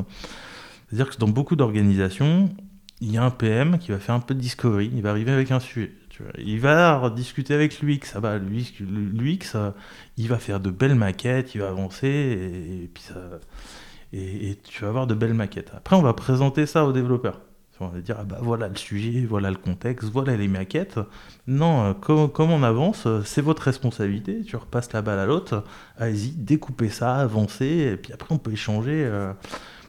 C'est-à-dire que dans beaucoup d'organisations, il y a un PM qui va faire un peu de discovery, il va arriver avec un sujet. Il va discuter avec l'UX, ah bah, l'UX, euh, il va faire de belles maquettes, il va avancer, et, puis ça, et, tu vas avoir de belles maquettes. Après, on va présenter ça aux développeurs. On va dire, ah bah voilà le sujet, voilà le contexte, voilà les maquettes. Non, euh, comme, on avance, euh, c'est votre responsabilité. Tu repasses la balle à l'autre. Allez-y, découpez ça, avancez, et puis après, on peut échanger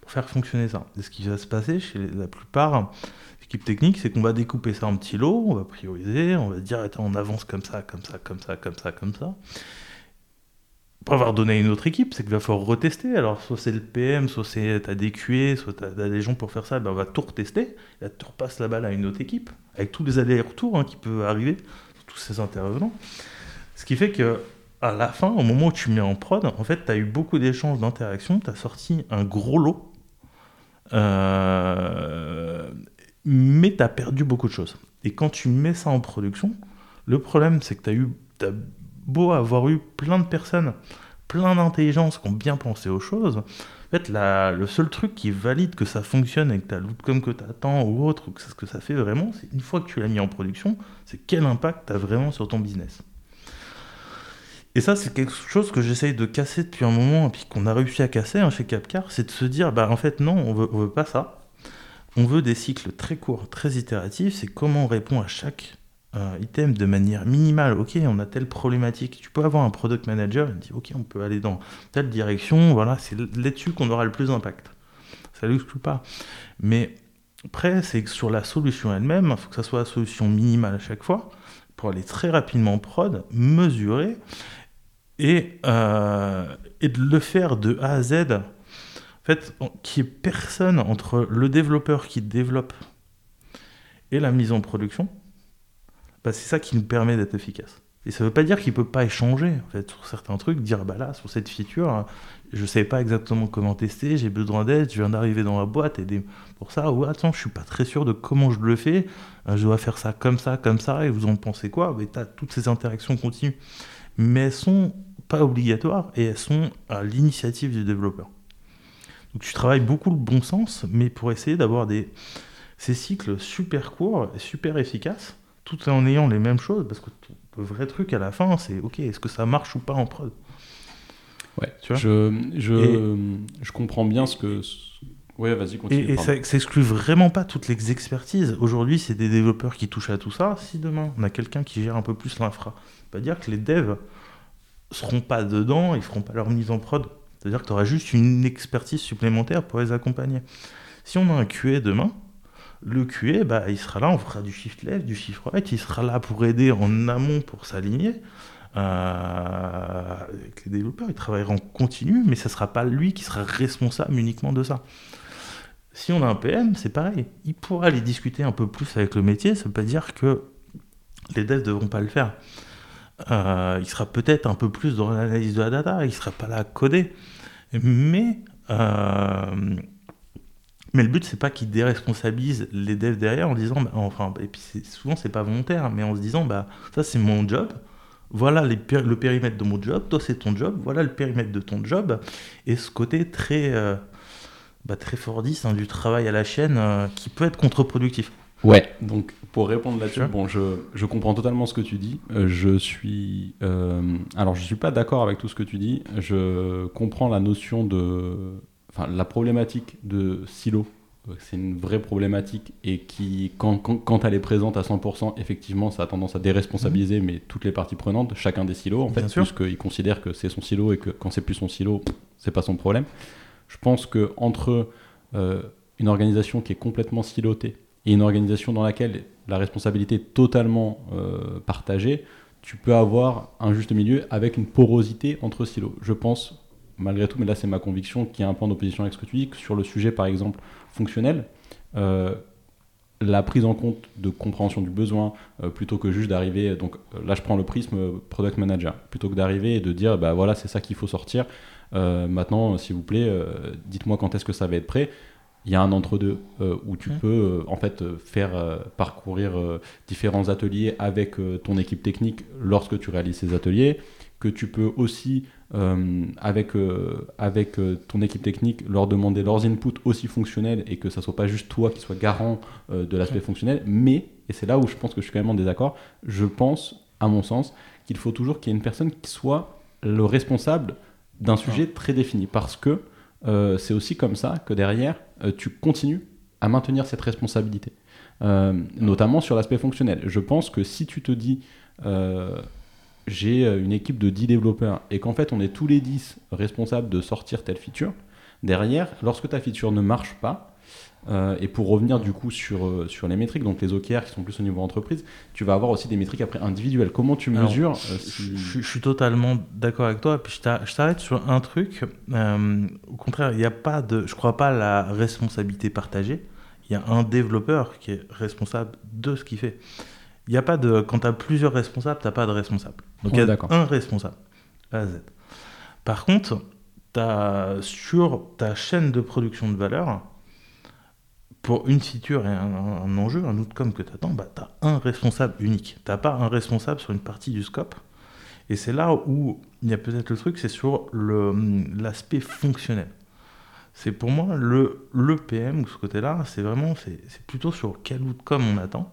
pour faire fonctionner ça. Et ce qui va se passer chez la plupart L'équipe technique, c'est qu'on va découper ça en petits lots, on va prioriser, on va dire, on avance comme ça, comme ça, comme ça, comme ça, comme ça. Pour avoir donné à une autre équipe, c'est qu'il va falloir retester. Alors, soit c'est le PM, soit c'est t'as des QA, soit t'as as des gens pour faire ça, ben on va tout retester. Là, tu repasses la balle à une autre équipe, avec tous les allers-retours hein, qui peuvent arriver, tous ces intervenants. Ce qui fait que à la fin, au moment où tu mets en prod, en fait, tu as eu beaucoup d'échanges, d'interactions, tu as sorti un gros lot. Euh, mais tu as perdu beaucoup de choses. Et quand tu mets ça en production, le problème, c'est que tu as, eu, beau avoir eu plein de personnes, plein d'intelligences qui ont bien pensé aux choses. En fait, le seul truc qui valide que ça fonctionne et que tu as l'outcome que tu attends ou autre, ou que c'est ce que ça fait vraiment, c'est une fois que tu l'as mis en production, c'est quel impact tu as vraiment sur ton business. Et ça, c'est quelque chose que j'essaye de casser depuis un moment, et puis qu'on a réussi à casser hein, chez Capcar, c'est de se dire, bah en fait non, on veut, on veut pas ça. On veut des cycles très courts, très itératifs. C'est comment on répond à chaque euh, item de manière minimale. Ok, on a telle problématique. Tu peux avoir un product manager, il dit ok, on peut aller dans telle direction. Voilà, c'est là-dessus qu'on aura le plus d'impact. Ça ne l'exclut pas. Mais après, c'est sur la solution elle-même, il faut que ça soit la solution minimale à chaque fois pour aller très rapidement prod, mesurer et, euh, et de le faire de A à Z fait, qu'il n'y ait personne entre le développeur qui développe et la mise en production, bah, c'est ça qui nous permet d'être efficace. Et ça ne veut pas dire qu'il ne peut pas échanger en fait, sur certains trucs, dire bah là, sur cette feature, je ne savais pas exactement comment tester, j'ai besoin d'aide, je viens d'arriver dans la boîte, et pour ça, ou attends, je suis pas très sûr de comment je le fais, euh, je dois faire ça comme ça, comme ça, et vous en pensez quoi? Mais tu as toutes ces interactions continues. Mais elles sont pas obligatoires et elles sont à l'initiative du développeur. Donc tu travailles beaucoup le bon sens, mais pour essayer d'avoir des ces cycles super courts et super efficaces, tout en ayant les mêmes choses, parce que le vrai truc à la fin, c'est ok, est-ce que ça marche ou pas en prod? Ouais, tu vois? je, je, je, comprends bien ce que. Ouais, vas-y, continue. Et, ça, exclut vraiment pas toutes les expertises. Aujourd'hui, c'est des développeurs qui touchent à tout ça. Si demain, on a quelqu'un qui gère un peu plus l'infra, pas dire que les devs seront pas dedans, ils feront pas leur mise en prod. C'est-à-dire que tu auras juste une expertise supplémentaire pour les accompagner. Si on a un QA demain, le QA, bah, il sera là, on fera du shift left, du shift right, il sera là pour aider en amont pour s'aligner. Euh, les développeurs, ils travailleront en continu, mais ce ne sera pas lui qui sera responsable uniquement de ça. Si on a un PM, c'est pareil. Il pourra aller discuter un peu plus avec le métier, ça ne veut pas dire que les devs ne devront pas le faire. Euh, il sera peut-être un peu plus dans l'analyse de la data, il ne sera pas là à coder. Mais euh, mais le but, c'est pas qu'ils déresponsabilisent les devs derrière en disant, bah, enfin, et puis souvent c'est pas volontaire, mais en se disant, bah ça c'est mon job, voilà le périmètre de mon job, toi c'est ton job, voilà le périmètre de ton job, et ce côté très, euh, bah, très fordiste hein, du travail à la chaîne euh, qui peut être contre-productif. Ouais, donc pour répondre là-dessus, bon, je, je, comprends totalement ce que tu dis. Euh, je suis. alors, je suis pas d'accord avec tout ce que tu dis. Je comprends la notion de enfin, la problématique de silo, euh, c'est une vraie problématique et qui, quand, quand, elle est présente à 100%, effectivement, ça a tendance à déresponsabiliser mhm. mais toutes les parties prenantes, chacun des silos, en fait, puisqu'il considère que c'est son silo et que quand c'est plus son silo, c'est pas son problème. Je pense que entre euh, une organisation qui est complètement silotée et une organisation dans laquelle la responsabilité est totalement euh, partagée, tu peux avoir un juste milieu avec une porosité entre silos. Je pense malgré tout, mais là c'est ma conviction, qui est un point d'opposition avec ce que tu dis, sur le sujet par exemple fonctionnel, euh, la prise en compte de compréhension du besoin, euh, plutôt que juste d'arriver, donc là je prends le prisme product manager, plutôt que d'arriver et de dire bah voilà c'est ça qu'il faut sortir, maintenant s'il vous plaît dites-moi quand est-ce que ça va être prêt, il y a un entre-deux où tu mmh. peux en fait faire parcourir différents ateliers avec ton équipe technique lorsque tu réalises ces ateliers, que tu peux aussi euh, avec, euh, avec euh, ton équipe technique, leur demander leurs inputs aussi fonctionnels et que ça soit pas juste toi qui sois garant de l'aspect fonctionnel. Mais, et c'est là où je pense que je suis quand même en désaccord, je pense, à mon sens, qu'il faut toujours qu'il y ait une personne qui soit le responsable d'un sujet très défini. Parce que c'est aussi comme ça que derrière, tu continues à maintenir cette responsabilité. notamment sur l'aspect fonctionnel. Je pense que si tu te dis j'ai euh, une équipe de 10 développeurs et qu'en fait on est tous les 10 responsables de sortir telle feature, derrière, lorsque ta feature ne marche pas, euh, et pour revenir du coup sur, euh, sur les métriques, donc les OKR qui sont plus au niveau entreprise, tu vas avoir aussi des métriques après individuelles. Comment tu mesures je, suis totalement d'accord avec toi. Puis je t'arrête sur un truc. au contraire, il n'y a pas de, je crois pas à la responsabilité partagée. Il y a un développeur qui est responsable de ce qu'il fait. Il y a pas de, quand tu as plusieurs responsables, tu n'as pas de responsable. Donc il y a un responsable, A à Z. Par contre, as, sur ta chaîne de production de valeur, pour une feature et un, enjeu, un outcome que tu attends, bah, tu as un responsable unique. Tu n'as pas un responsable sur une partie du scope. Et c'est là où il y a peut-être le truc, c'est sur l'aspect fonctionnel. C'est pour moi le, PM ou ce côté-là, c'est vraiment, c'est plutôt sur quel outcome on attend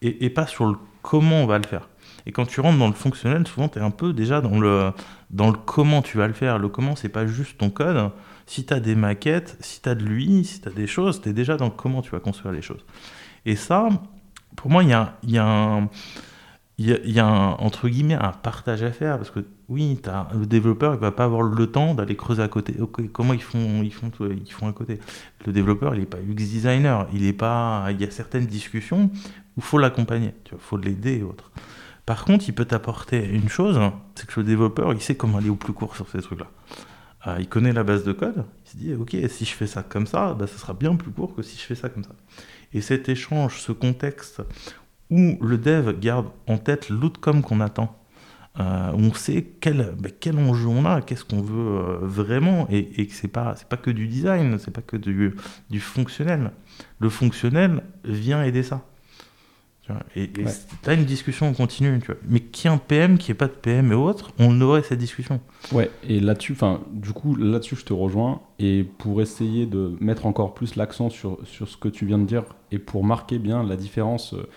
et, pas sur le comment on va le faire. Et quand tu rentres dans le fonctionnel, souvent tu es un peu déjà dans le, dans le comment tu vas le faire. Le comment, c'est pas juste ton code. Si tu as des maquettes, si tu as de lui, si tu as des choses, tu es déjà dans comment tu vas construire les choses. Et ça, pour moi, il y a, y a un il y, a, un, entre guillemets un partage à faire parce que oui, as, le développeur il va pas avoir le temps d'aller creuser à côté. comment ils font, ils font, ils font à côté? Le développeur il n'est pas UX designer, il est pas. Il y a certaines discussions où faut l'accompagner, il faut l'aider et autres. Par contre, il peut t'apporter une chose, c'est que le développeur il sait comment aller au plus court sur ces trucs-là. Euh, il connaît la base de code, il se dit ok si je fais ça comme ça, bah, ça sera bien plus court que si je fais ça comme ça. Et cet échange, ce contexte où le dev garde en tête l'outcome qu'on attend euh, on sait quel, bah, quel enjeu on a, qu'est-ce qu'on veut euh, vraiment, et, et que c'est pas, pas que du design, c'est pas que du, du fonctionnel. Le fonctionnel vient aider ça. Tu vois, et Ouais. t'as une discussion continue, tu vois. Mais qui un PM, qui est pas de PM et autres, on aurait cette discussion. Ouais, et là-dessus, enfin, du coup, là-dessus, je te rejoins. Et pour essayer de mettre encore plus l'accent sur, sur ce que tu viens de dire et pour marquer bien la différence euh,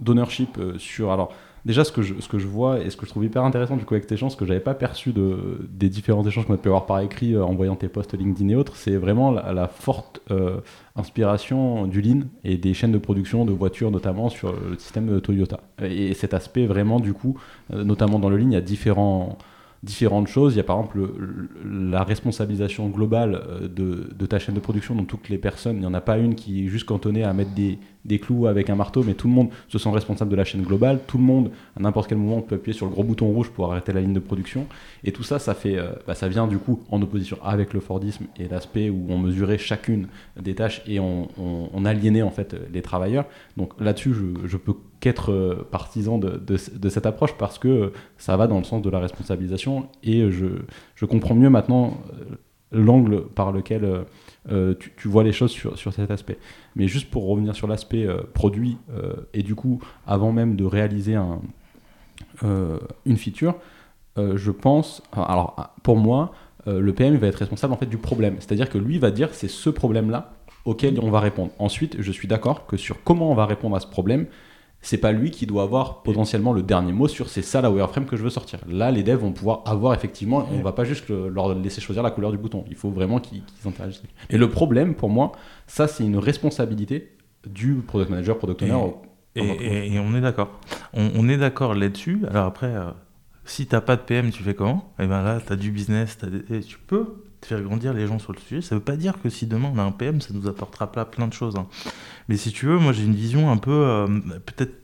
d'ownership euh, sur. Alors, déjà, ce que, je, ce que je vois et ce que je trouve hyper intéressant du coup avec tes échanges, ce que j'avais pas perçu de, des différents échanges qu'on a pu avoir par écrit euh, en voyant tes posts LinkedIn et autres, c'est vraiment la, forte euh, inspiration du Lean et des chaînes de production de voitures, notamment sur le système Toyota. Et cet aspect vraiment, du coup, euh, notamment dans le Lean, il y a différents différentes choses. Il y a par exemple le- le- la responsabilisation globale euh, de, de ta chaîne de production dont toutes les personnes. Il n'y en a pas une qui est juste cantonnée à mettre des, des clous avec un marteau, mais tout le monde se sent responsable de la chaîne globale. Tout le monde, à n'importe quel moment, peut appuyer sur le gros bouton rouge pour arrêter la ligne de production. Et tout ça, ça, fait, euh, bah, ça vient du coup en opposition avec le Fordisme et l'aspect où on mesurait chacune des tâches et on, aliénait en fait les travailleurs. Donc là-dessus, je peux qu'être euh, partisan de, cette approche parce que euh, ça va dans le sens de la responsabilisation et je, comprends mieux maintenant euh, l'angle par lequel tu, vois les choses sur, cet aspect. Mais juste pour revenir sur l'aspect produit et du coup, avant même de réaliser un, une feature, je pense, alors pour moi, le PM va être responsable en fait du problème. C'est-à-dire que lui va dire c'est ce problème-là auquel on va répondre. Ensuite, je suis d'accord que sur comment on va répondre à ce problème, c'est pas lui qui doit avoir potentiellement le dernier mot sur c'est ça la wireframe que je veux sortir. Là, les devs vont pouvoir avoir effectivement, on va pas juste le- leur laisser choisir la couleur du bouton. Il faut vraiment qu'ils interagissent. Et le problème, pour moi, ça c'est une responsabilité du product manager, product owner. Et, et- et on est d'accord. On, on est d'accord là-dessus. Alors après, euh, si t'as pas de PM, tu fais comment? Et ben là, t'as du business, t'as des- et tu peux faire grandir les gens sur le sujet. Ça veut pas dire que si demain on a un PM, ça nous apportera pas plein de choses. hein. Mais si tu veux, moi j'ai une vision un peu euh, peut-être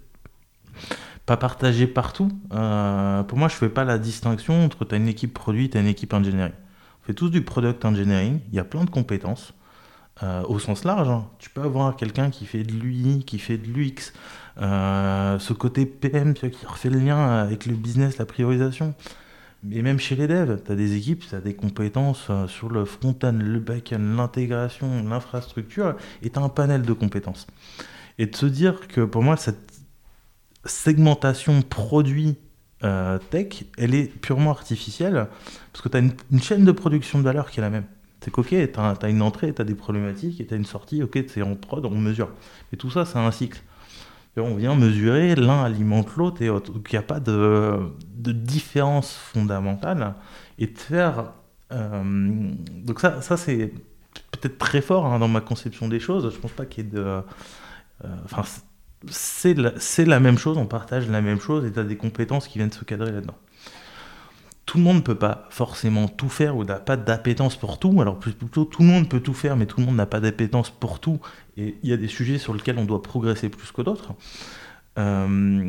pas partagée partout. Euh, pour moi, je fais pas la distinction entre t'as une équipe produit, t'as une équipe engineering. On fait tous du product engineering. Il y a plein de compétences. euh, au sens large, hein. tu peux avoir quelqu'un qui fait de l'UI, qui fait de l'UX, ce côté PM tu qui refait le lien avec le business, la priorisation. Mais même chez les devs, tu as des équipes, tu as des compétences euh, sur le front-end, le back-end, l'intégration, l'infrastructure, et tu as un panel de compétences. Et de se dire que pour moi, cette segmentation produit euh, tech, elle est purement artificielle, parce que tu as une, chaîne de production de valeur qui est la même. C'est qu'ok, tu as, une entrée, tu as des problématiques, et tu as une sortie, ok, c'est en prod, on mesure. Et tout ça, c'est un cycle. On vient mesurer, l'un alimente l'autre, et il n'y a pas de, de différence fondamentale. Et de faire. euh, donc ça, ça c'est peut-être très fort hein, dans ma conception des choses. Je pense pas qu'il y ait de. euh, Enfin, c'est la, la même chose, on partage la même chose, et tu as des compétences qui viennent se cadrer là-dedans tout le monde ne peut pas forcément tout faire ou n'a pas d'appétence pour tout. Alors plutôt tout le monde peut tout faire, mais tout le monde n'a pas d'appétence pour tout. Et il y a des sujets sur lesquels on doit progresser plus que d'autres. Euh,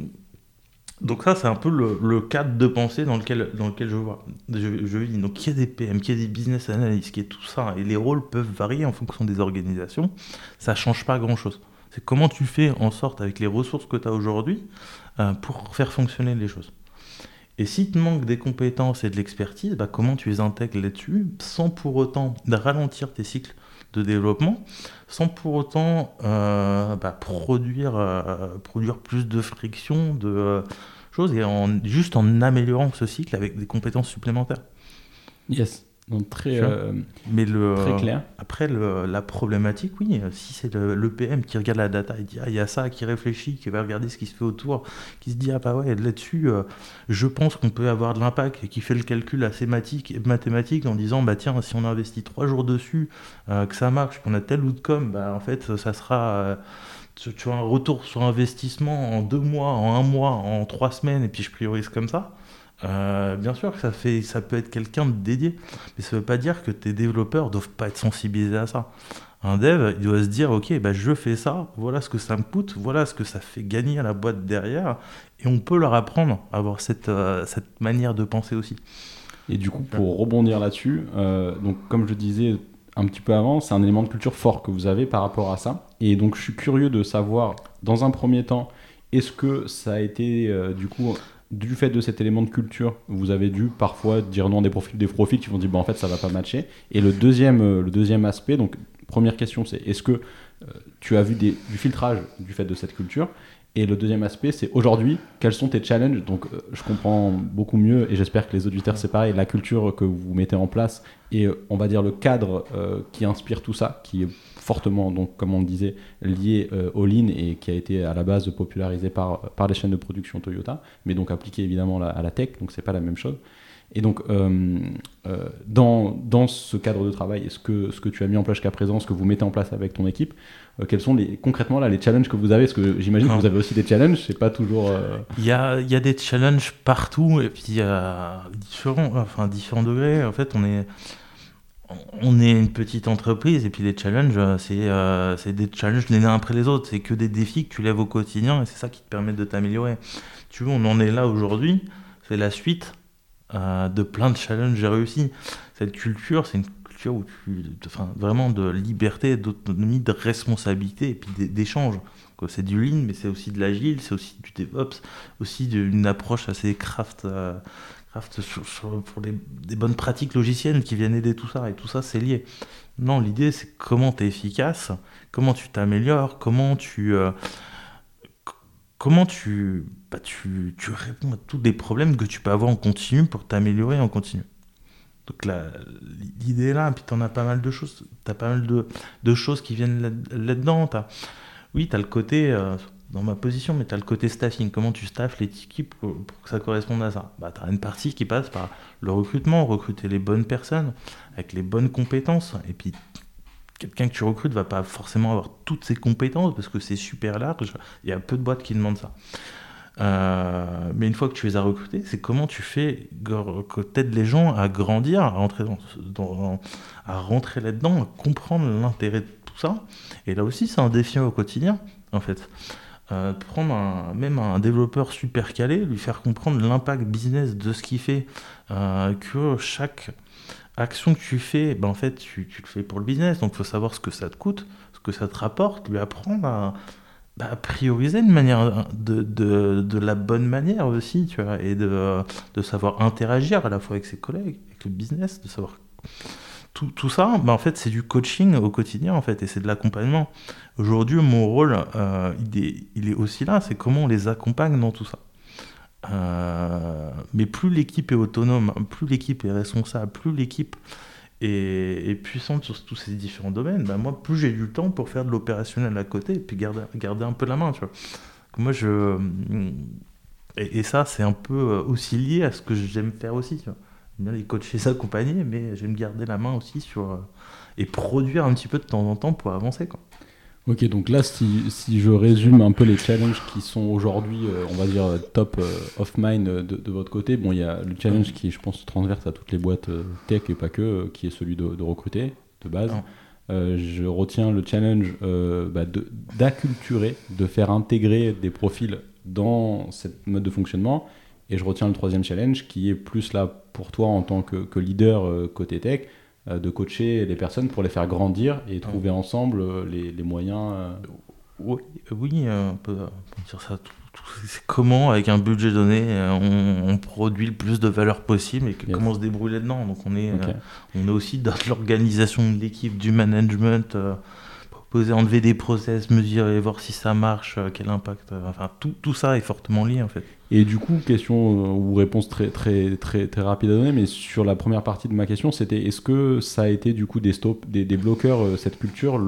donc ça, c'est un peu le, cadre de pensée dans lequel, je vois. Je, vis. Donc il y a des PM, qu'il y a des business analysts, qu'il y a tout ça. Et les rôles peuvent varier en fonction des organisations. Ça change pas grand-chose. C'est comment tu fais en sorte, avec les ressources que tu as aujourd'hui, euh, pour faire fonctionner les choses. Et si te manque des compétences et de l'expertise, bah, comment tu les intègres là-dessus sans pour autant ralentir tes cycles de développement, sans pour autant euh, bah, produire, euh, produire plus de friction, de euh, choses, et en, juste en améliorant ce cycle avec des compétences supplémentaires? Yes. Donc très, euh, Mais le, très clair. après, le- la problématique, oui, si c'est le, le PM qui regarde la data et dit, ah, il y a ça, qui réfléchit, qui va regarder ce qui se fait autour, qui se dit, ah bah ouais, là-dessus, euh, je pense qu'on peut avoir de l'impact, et qui fait le calcul assez mathématique en disant, bah tiens, si on investit trois jours dessus, euh, que ça marche, qu'on a tel outcome, bah en fait, ça sera. tu tu vois, un retour sur investissement en deux mois, en un mois, en trois semaines, et puis je priorise comme ça. Euh, bien sûr que ça, fait, ça peut être quelqu'un de dédié, mais ça veut pas dire que tes développeurs doivent pas être sensibilisés à ça. Un dev, il doit se dire, ok, bah, je fais ça, voilà ce que ça me coûte, voilà ce que ça fait gagner à la boîte derrière, et on peut leur apprendre à avoir cette, euh, cette manière de penser aussi. Et du coup, pour rebondir là-dessus, euh, donc comme je disais un petit peu avant, c'est un élément de culture fort que vous avez par rapport à ça. Et donc, je suis curieux de savoir, dans un premier temps, est-ce que ça a été du coup du fait de cet élément de culture, vous avez dû parfois dire non profils, des profils qui vont dire bah, en fait ça va pas matcher. Et le deuxième, euh, le deuxième aspect, donc première question, c'est est-ce que euh, tu as vu du filtrage du fait de cette culture? Et le deuxième aspect, c'est aujourd'hui, quels sont tes challenges? Donc, euh, je comprends beaucoup mieux, et j'espère que les auditeurs, c'est pareil, la culture que vous mettez en place, et on va dire le cadre qui inspire tout ça, qui est fortement, donc, comme on disait, lié euh, au Lean et qui a été à la base popularisé par, par les chaînes de production Toyota, mais donc appliqué évidemment à la tech, donc c'est pas la même chose. Et donc, euh, euh, dans, dans, ce cadre de travail, est-ce que ce que tu as mis en place jusqu'à présent, ce que vous mettez en place avec ton équipe, quels sont les, concrètement là, les challenges que vous avez? Parce que j'imagine que vous avez aussi des challenges, c'est pas toujours. Il y, a, y, a, des challenges partout, et puis il différents, enfin, différents degrés. En fait, on est on est une petite entreprise et puis les challenges, euh, euh, c'est des challenges les uns après les autres. C'est que des défis que tu lèves au quotidien et c'est ça qui te permet de t'améliorer. Tu vois, on en est là aujourd'hui. C'est la suite euh, de plein de challenges j'ai réussi. Cette culture, c'est une culture où tu, enfin, vraiment de liberté, d'autonomie, de responsabilité et puis d'échange. C'est du lean, mais c'est aussi de l'agile, c'est aussi du DevOps, aussi d'une approche assez craft pour des, bonnes pratiques logicielles qui viennent aider tout ça, et tout ça c'est lié. Non, l'idée c'est comment tu es efficace, comment tu t'améliores, comment tu... Euh, comment tu, bah, tu, tu, réponds à tous les problèmes que tu peux avoir en continu pour t'améliorer en continu. Donc l'idée est là, puis tu en as pas mal de choses, tu as pas mal de, de choses qui viennent là-dedans. oui, tu as le côté, euh, dans ma position, mais tu as le côté staffing. Comment tu staffes les équipes pour, que ça corresponde à ça? Bah, Tu as une partie qui passe par le recrutement, recruter les bonnes personnes avec les bonnes compétences. Et puis, quelqu'un que tu recrutes va pas forcément avoir toutes ces compétences parce que c'est super large. Il y a peu de boîtes qui demandent ça. Euh, mais une fois que tu les as recrutés, c'est comment tu fais que t'aides les gens à grandir, à rentrer, dans, à rentrer là-dedans, à comprendre l'intérêt de tout ça. Et là aussi, c'est un défi au quotidien, en fait. Euh, prendre même un développeur super calé, lui faire comprendre l'impact business de ce qu'il fait, euh, que chaque action que tu fais, ben en fait, tu, tu le fais pour le business, donc il faut savoir ce que ça te coûte, ce que ça te rapporte, lui apprendre à, bah, prioriser de, manière, de, de, de, la bonne manière aussi, tu vois, et de, de savoir interagir à la fois avec ses collègues, avec le business, de savoir tout, ça, bah en fait, c'est du coaching au quotidien, en fait, et c'est de l'accompagnement. Aujourd'hui, mon rôle, euh, il, est, aussi là, c'est comment on les accompagne dans tout ça. Euh, mais plus l'équipe est autonome, plus l'équipe est responsable, plus l'équipe est, puissante sur tous ces différents domaines, bah moi, plus j'ai du temps pour faire de l'opérationnel à côté et puis garder, un peu la main. Moi, je... Et, ça, c'est un peu aussi lié à ce que j'aime faire aussi, bien les coacher, s'accompagner, mais je vais me garder la main aussi sur. Euh, et produire un petit peu de temps en temps pour avancer. Quoi. Ok, donc là, si, si, je résume un peu les challenges qui sont aujourd'hui, euh, on va dire, top euh, of mind de, votre côté, bon, il y a le challenge qui, je pense, transverse à toutes les boîtes tech et pas que, qui est celui de, recruter de base. je retiens le challenge bah, d'acculturer, de, faire intégrer des profils dans cette mode de fonctionnement. Et je retiens le troisième challenge qui est plus là pour toi en tant que, leader euh, côté tech, euh, de coacher les personnes pour les faire grandir et trouver ensemble euh, les, moyens. Oui, oui, on peut dire ça. C'est comment, avec un budget donné, on, produit le plus de valeur possible et comment on se débrouille là-dedans. Donc on est, on est aussi dans l'organisation de l'équipe, du management poser, enlever des process, mesurer, voir si ça marche, quel impact. Enfin, tout, tout, ça est fortement lié en fait. Et du coup, question euh, ou réponse très, très, très, très rapide à donner, mais sur la première partie de ma question, c'était est-ce que ça a été du coup des stops, des, des bloqueurs, cette culture,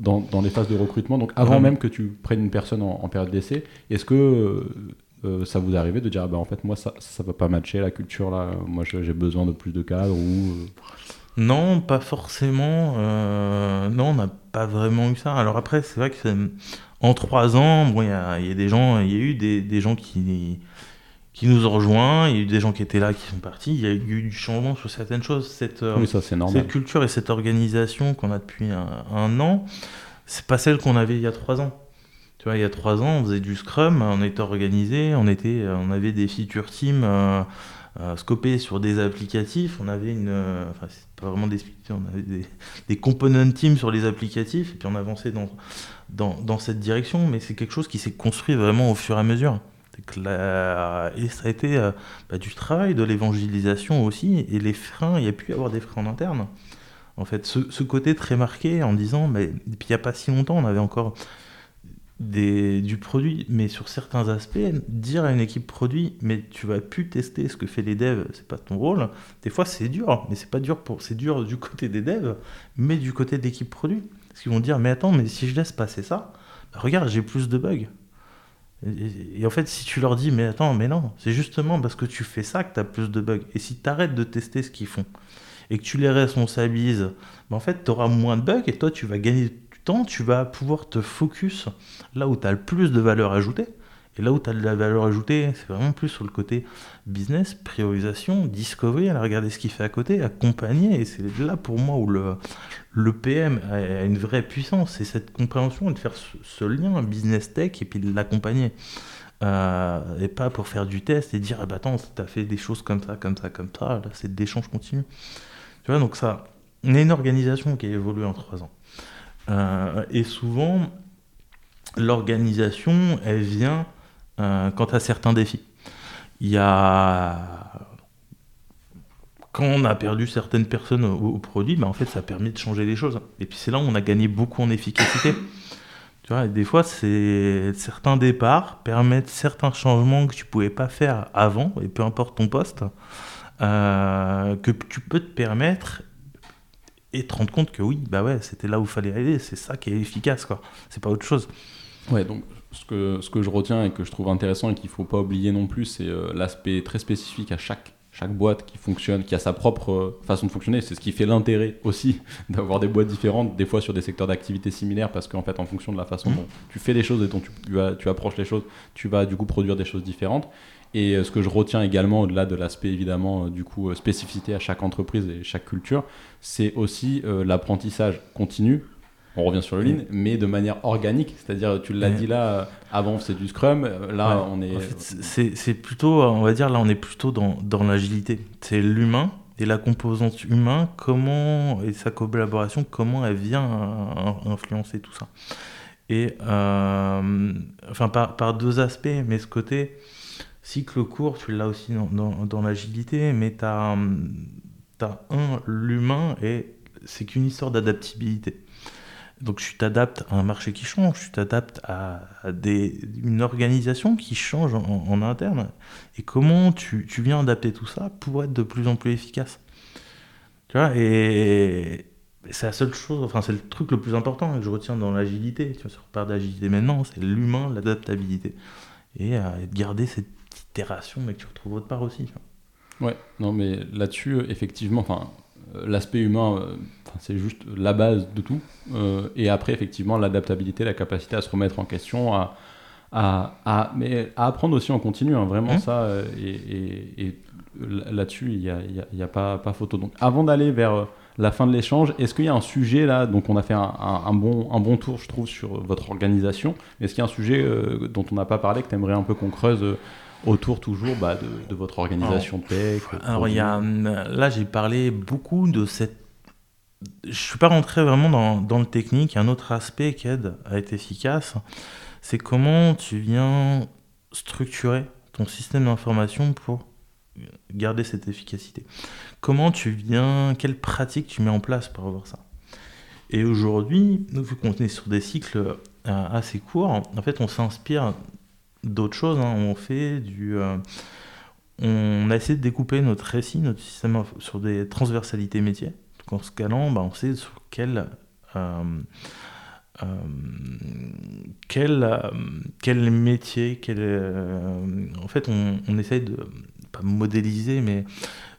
dans, dans, les phases de recrutement, donc avant même que tu prennes une personne en, période d'essai, est-ce que ça vous arrivé de dire, ah bah, en fait, moi, ça ne va pas matcher la culture là, moi j'ai besoin de plus de cadres ou. Non, pas forcément. Euh, non, on n'a pas vraiment eu ça. Alors après, c'est vrai que en trois ans, bon, il y a, des gens, il y a eu des, gens qui, qui nous ont rejoints, il y a eu des gens qui étaient là, qui sont partis. Il y a eu du changement sur certaines choses. Cette, euh, oui, ça, cette culture et cette organisation qu'on a depuis un, un an, c'est pas celle qu'on avait il y a trois ans. Tu vois, il y a trois ans, on faisait du Scrum, on était organisé, on était, on avait des feature teams. Euh, euh, scopé sur des applicatifs. On avait une, euh, enfin c'est pas vraiment des, on avait des, des component teams sur les applicatifs et puis on avançait dans, dans, dans cette direction. Mais c'est quelque chose qui s'est construit vraiment au fur et à mesure. Et ça a été euh, bah, du travail de l'évangélisation aussi. Et les freins, il y a pu y avoir des freins en interne. En fait, ce, côté très marqué en disant, mais il n'y a pas si longtemps, on avait encore des, du produit, mais sur certains aspects, dire à une équipe produit, mais tu vas plus tester ce que fait les devs, c'est pas ton rôle. Des fois, c'est dur, mais c'est pas dur pour, c'est dur du côté des devs, mais du côté de l'équipe produit. Parce qu'ils vont dire, mais attends, mais si je laisse passer ça, bah, regarde, j'ai plus de bugs. Et, en fait, si tu leur dis, mais attends, mais non, c'est justement parce que tu fais ça que tu as plus de bugs. Et si tu arrêtes de tester ce qu'ils font et que tu les responsabilises, bah, en fait, tu auras moins de bugs et toi, tu vas gagner du temps, tu vas pouvoir te focus là où tu as le plus de valeur ajoutée. Et là où tu as de la valeur ajoutée, c'est vraiment plus sur le côté business, priorisation, discovery, aller regarder ce qu'il fait à côté, accompagner. Et c'est là pour moi où le, le PM a une vraie puissance. C'est cette compréhension et de faire ce, lien business tech et puis de l'accompagner. Euh, et pas pour faire du test et dire ah bah attends, tu as fait des choses comme ça, comme ça, comme ça. Là, c'est d'échange continu. Tu vois, donc ça, on est une organisation qui a évolué en trois ans. Euh, et souvent, l'organisation, elle vient quant à certains défis. Il y a quand on a perdu certaines personnes au, produit, ben en fait, ça permet de changer les choses. Et puis c'est là où on a gagné beaucoup en efficacité. tu vois, des fois, c'est certains départs permettent certains changements que tu pouvais pas faire avant, et peu importe ton poste, euh, que tu peux te permettre et te rendre compte que oui, bah ouais, c'était là où il fallait aller. C'est ça qui est efficace, quoi. C'est pas autre chose. Ouais, donc ce que, ce que je retiens et que je trouve intéressant et qu'il ne faut pas oublier non plus, c'est euh, l'aspect très spécifique à chaque, chaque boîte qui fonctionne, qui a sa propre euh, façon de fonctionner. C'est ce qui fait l'intérêt aussi d'avoir des boîtes différentes, des fois sur des secteurs d'activité similaires, parce qu'en fait, en fonction de la façon dont tu fais les choses et dont tu, tu, approches les choses, tu vas du coup produire des choses différentes. Et euh, ce que je retiens également, au-delà de l'aspect évidemment du coup spécificité à chaque entreprise et chaque culture, c'est aussi l'apprentissage continu on revient sur le lean, mais de manière organique. C'est-à-dire, tu l'as dit là, avant c'est du Scrum, là on est. c'est plutôt, on va dire, là on est plutôt dans, dans l'agilité. C'est l'humain et la composante humain, comment, et sa collaboration, comment elle vient influencer tout ça. Et, euh, enfin, par, par, deux aspects, mais ce côté cycle court, tu l'as aussi dans, dans, dans l'agilité, mais tu as, as, un, l'humain, et c'est qu'une histoire d'adaptabilité. Donc tu t'adaptes à un marché qui change, tu t'adaptes à, une organisation qui change en, interne. Et comment tu, viens adapter tout ça pour être de plus en plus efficace? Tu vois, et, c'est la seule chose, enfin c'est le truc le plus important que je retiens dans l'agilité. Tu vois, sur part d'agilité maintenant, c'est l'humain, l'adaptabilité. Et, euh, de garder cette itération, mais que tu retrouves autre part aussi. Ouais, non mais là-dessus, effectivement, enfin, l'aspect humain, euh, c'est juste la base de tout. Euh, et après, effectivement, l'adaptabilité, la capacité à se remettre en question, à, à, mais à apprendre aussi en continu, hein, vraiment mmh. ça. Et, là-dessus, il n'y a, y a, pas, pas photo. Donc, avant d'aller vers la fin de l'échange, est-ce qu'il y a un sujet là Donc, on a fait un, bon, un bon tour, je trouve, sur votre organisation. Est-ce qu'il y a un sujet dont on n'a pas parlé que tu aimerais un peu qu'on creuse autour toujours bah, de, votre organisation tech Alors, il y a, là, j'ai parlé beaucoup de cette. Je ne suis pas rentré vraiment dans, dans, le technique. Il y a un autre aspect qui aide à être efficace c'est comment tu viens structurer ton système d'information pour garder cette efficacité. Comment tu viens, quelles pratiques tu mets en place pour avoir ça. Et aujourd'hui, vu qu'on est sur des cycles euh, assez courts, en fait, on s'inspire d'autres choses. Hein. On fait du. Euh, on a essayé de découper notre récit, notre système sur des transversalités métiers. en scalant, bah, on sait sur quel. Euh, euh, quel, quel métier, quel, en fait, on, on, essaye de, pas modéliser, mais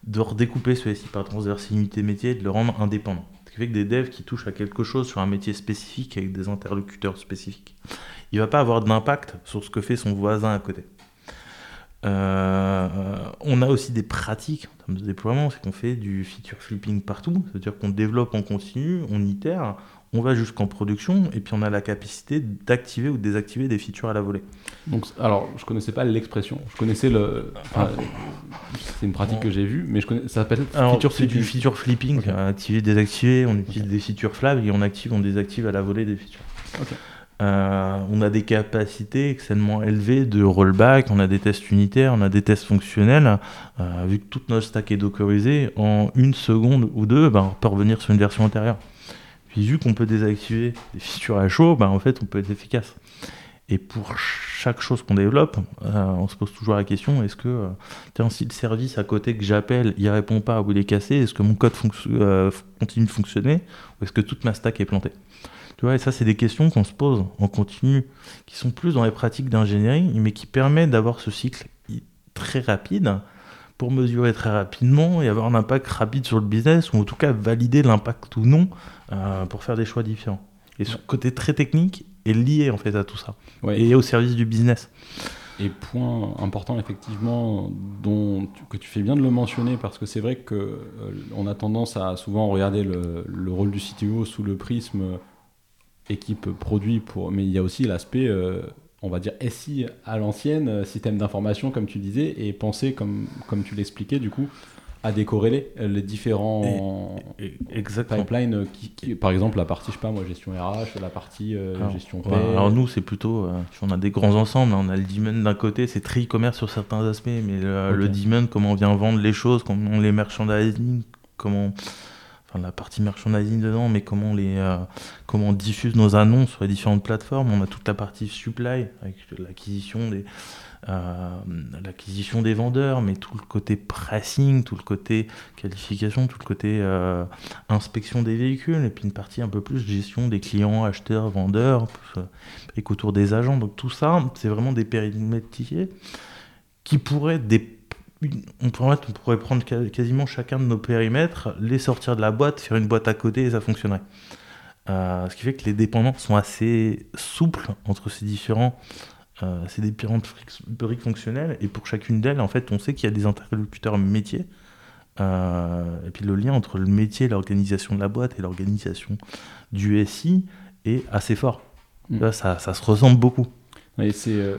de redécouper ce SI par transversalité métier et de le rendre indépendant. Ce qui fait que des devs qui touchent à quelque chose sur un métier spécifique avec des interlocuteurs spécifiques, il va pas avoir d'impact sur ce que fait son voisin à côté. Euh, on a aussi des pratiques en termes de déploiement, c'est qu'on fait du feature flipping partout, c'est-à-dire qu'on développe en continu, on itère, on va jusqu'en production, et puis on a la capacité d'activer ou de désactiver des features à la volée. Donc, alors, je connaissais pas l'expression, je connaissais le. c'est une pratique que j'ai vue, mais je connais, ça s'appelle feature flipping. du feature flipping, activer, désactiver, on utilise des features flags et on active, on désactive à la volée des features. On a des capacités extrêmement élevées de rollback, on a des tests unitaires, on a des tests fonctionnels. vu que toute notre stack est dockerisée, en une seconde ou deux, ben, on peut revenir sur une version antérieure. Puis vu qu'on peut désactiver des fissures à chaud, ben, en fait, on peut être efficace. Et pour chaque chose qu'on développe, euh, on se pose toujours la question est-ce que euh, si le service à côté que j'appelle, il répond pas ou il est cassé, est-ce que mon code euh, continue de fonctionner ou est-ce que toute ma stack est plantée? Tu vois, et ça, c'est des questions qu'on se pose en continu, qui sont plus dans les pratiques d'ingénierie, mais qui permettent d'avoir ce cycle très rapide pour mesurer très rapidement et avoir un impact rapide sur le business, ou en tout cas valider l'impact ou non pour faire des choix différents. Et ce côté très technique est lié en fait à tout ça et au service du business. Et point important effectivement dont que tu fais bien de le mentionner parce que c'est vrai que euh, on a tendance à souvent regarder le, rôle du CTO sous le prisme euh, équipe produit pour mais il y a aussi l'aspect euh, on va dire SI à l'ancienne système d'information comme tu disais et penser comme comme tu l'expliquais du coup à décorréler les différents pipelines euh, qui, par exemple la partie je sais pas moi gestion RH la partie euh, gestion paie alors nous c'est plutôt euh, on a des grands ensembles on a le demand d'un côté c'est très e-commerce sur certains aspects mais le, demand comment on vient vendre les choses comment on les merchandising comment la partie merchandising dedans mais comment les comment on diffuse nos annonces sur les différentes plateformes on a toute la partie supply avec l'acquisition des euh, des vendeurs, mais tout le côté pricing, tout le côté qualification, tout le côté euh, inspection des véhicules, et puis une partie un peu plus gestion des clients, acheteurs, vendeurs, et qu'autour des agents. Donc tout ça, c'est vraiment des périmètres qui pourraient des on pourrait, on pourrait prendre quasiment chacun de nos périmètres, les sortir de la boîte, faire une boîte à côté et ça fonctionnerait. Euh, ce qui fait que les dépendants sont assez souples entre ces différents euh, des différentes briques fonctionnelles et pour chacune d'elles, en fait, on sait qu'il y a des interlocuteurs métiers. Euh, et puis le lien entre le métier, l'organisation de la boîte et l'organisation du SI est assez fort. Mm. Là, ça, ça, se ressemble beaucoup. Et c'est euh,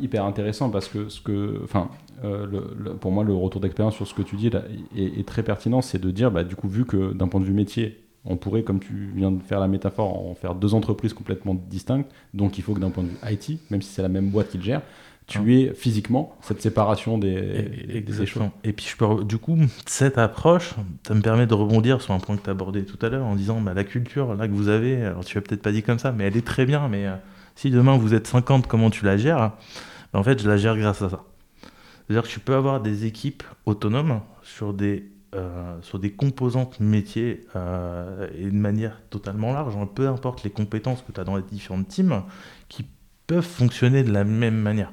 hyper intéressant parce que, ce que enfin, le, pour moi, le retour d'expérience sur ce que tu dis là, est, est très pertinent. C'est de dire, bah, du coup, vu que d'un point de vue métier, on pourrait, comme tu viens de faire la métaphore, en faire deux entreprises complètement distinctes. Donc il faut que d'un point de vue IT, même si c'est la même boîte qui le gère, tu ah. aies physiquement cette séparation des, des choses. Et puis je peux, du coup, cette approche, ça me permet de rebondir sur un point que tu abordé tout à l'heure en disant bah, la culture là que vous avez, alors tu l'as peut-être pas dit comme ça, mais elle est très bien. Mais euh, si demain vous êtes 50, comment tu la gères? Bah, En fait, je la gère grâce à ça. C'est-à-dire que tu peux avoir des équipes autonomes sur des euh, sur des composantes métiers euh, et de manière totalement large, hein. peu importe les compétences que tu as dans les différentes teams, qui peuvent fonctionner de la même manière.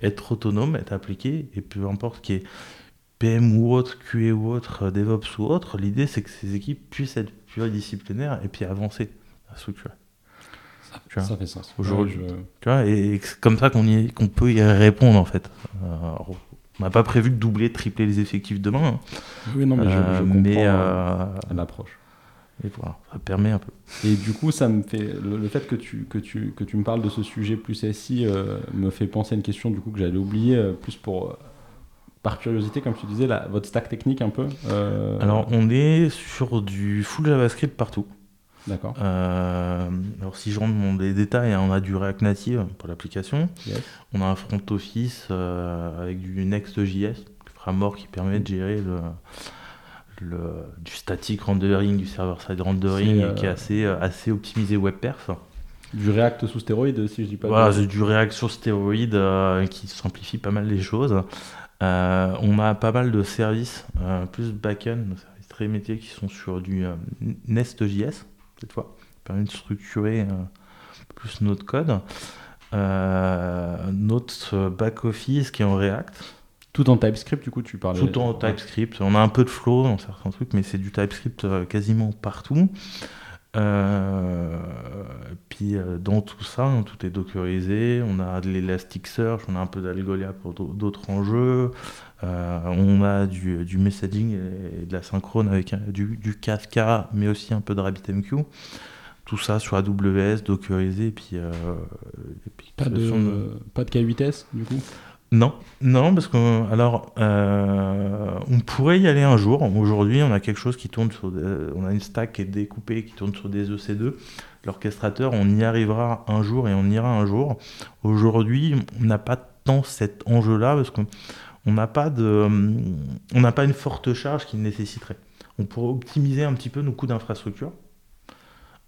Être autonome, être appliqué, et peu importe qui est PM ou autre, QA ou autre, DevOps ou autre, l'idée c'est que ces équipes puissent être pluridisciplinaires et puis avancer à structurer. Ça, ça fait sens. Aujourd'hui, tu vois, et c'est comme ça qu'on qu'on peut y répondre en fait. Euh, on n'a pas prévu de doubler, de tripler les effectifs demain. Hein. Oui, non, mais je, euh, comprends mais, euh, l'approche. Et voilà, ça permet un peu. Et du coup, ça me fait le, fait que tu, que, tu, que tu me parles de ce sujet plus SI euh, me fait penser à une question du coup que j'allais oublier plus pour par curiosité, comme tu disais, votre stack technique un peu. Alors, on est sur du full JavaScript partout. D'accord. Euh, alors si je rentre dans les détails, hein, on a du React Native pour l'application. On a un front office euh, avec du Next.js, framework qui permet de gérer le, le, du static rendering, du server-side rendering, et qui est euh, assez, assez optimisé web perf. Du React sous stéroïde, si je dis pas. Voilà, du React sur stéroïde qui simplifie pas mal les choses. on a pas mal de services, plus back-end, services très métiers qui sont sur du Nest.js cette fois. permet de structurer euh, plus notre code. Euh, notre back-office qui est en React. Tout en TypeScript, du coup, tu parlais. Tout en TypeScript. On a un peu de flow dans certains trucs, mais c'est du TypeScript euh, quasiment partout. puis dans tout ça, hein, tout est dockerisé. On a de l'Elasticsearch, on a un peu d'Algolia pour d'autres enjeux. On a du, du, messaging et de la synchrone avec du, du, Kafka, mais aussi un peu de RabbitMQ. Tout ça sur AWS, dockerisé, et puis. pas, de, pas de K8S, du coup? Non, non, parce que alors on pourrait y aller un jour. Aujourd'hui, on a quelque chose qui tourne sur, on a une stack qui est découpée, qui tourne sur des EC2. L'orchestrateur, on y arrivera un jour et on ira un jour. Aujourd'hui, on n'a pas tant cet enjeu-là parce qu'on n'a pas de, on n'a pas une forte charge qui nécessiterait. On pourrait optimiser un petit peu nos coûts d'infrastructure.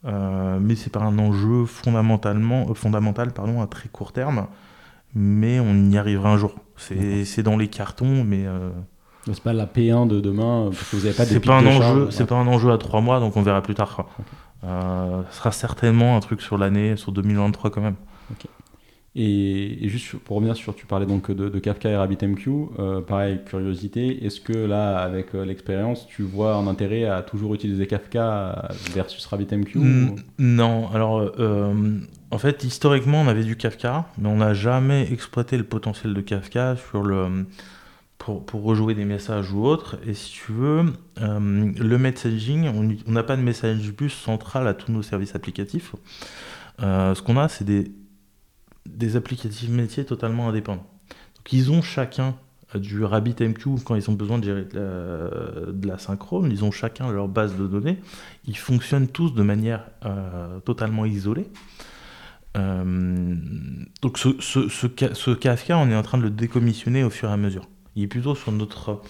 Euh, mais c'est pas un enjeu fondamentalement, euh, fondamental pardon, à très court terme, mais on y arrivera un jour. C'est dans les cartons, mais. Euh, c'est pas la P1 de demain, parce que vous n'avez pas C'est pas, un enjeu, c'est pas un enjeu à trois mois, donc on verra plus tard. ce sera certainement un truc sur l'année, sur 2023 quand même. Et, juste pour revenir sur, tu parlais donc de, Kafka et RabbitMQ, euh, pareil, curiosité, est-ce que là, avec euh, l'expérience, tu vois un intérêt à toujours utiliser Kafka versus RabbitMQ Non, alors euh, en fait, historiquement, on avait du Kafka, mais on n'a jamais exploité le potentiel de Kafka sur le, pour, pour rejouer des messages ou autre. Et si tu veux, le messaging, on n'a pas de message bus central à tous nos services applicatifs. ce qu'on a, c'est des des applicatifs métiers totalement indépendants. Donc ils ont chacun euh, du RabbitMQ quand ils ont besoin de gérer de la, synchrone, ils ont chacun leur base de données. Ils fonctionnent tous de manière euh, totalement isolée. Euh, donc ce, ce, ce, Kafka, on est en train de le décommissionner au fur et à mesure. Il est plutôt sur notre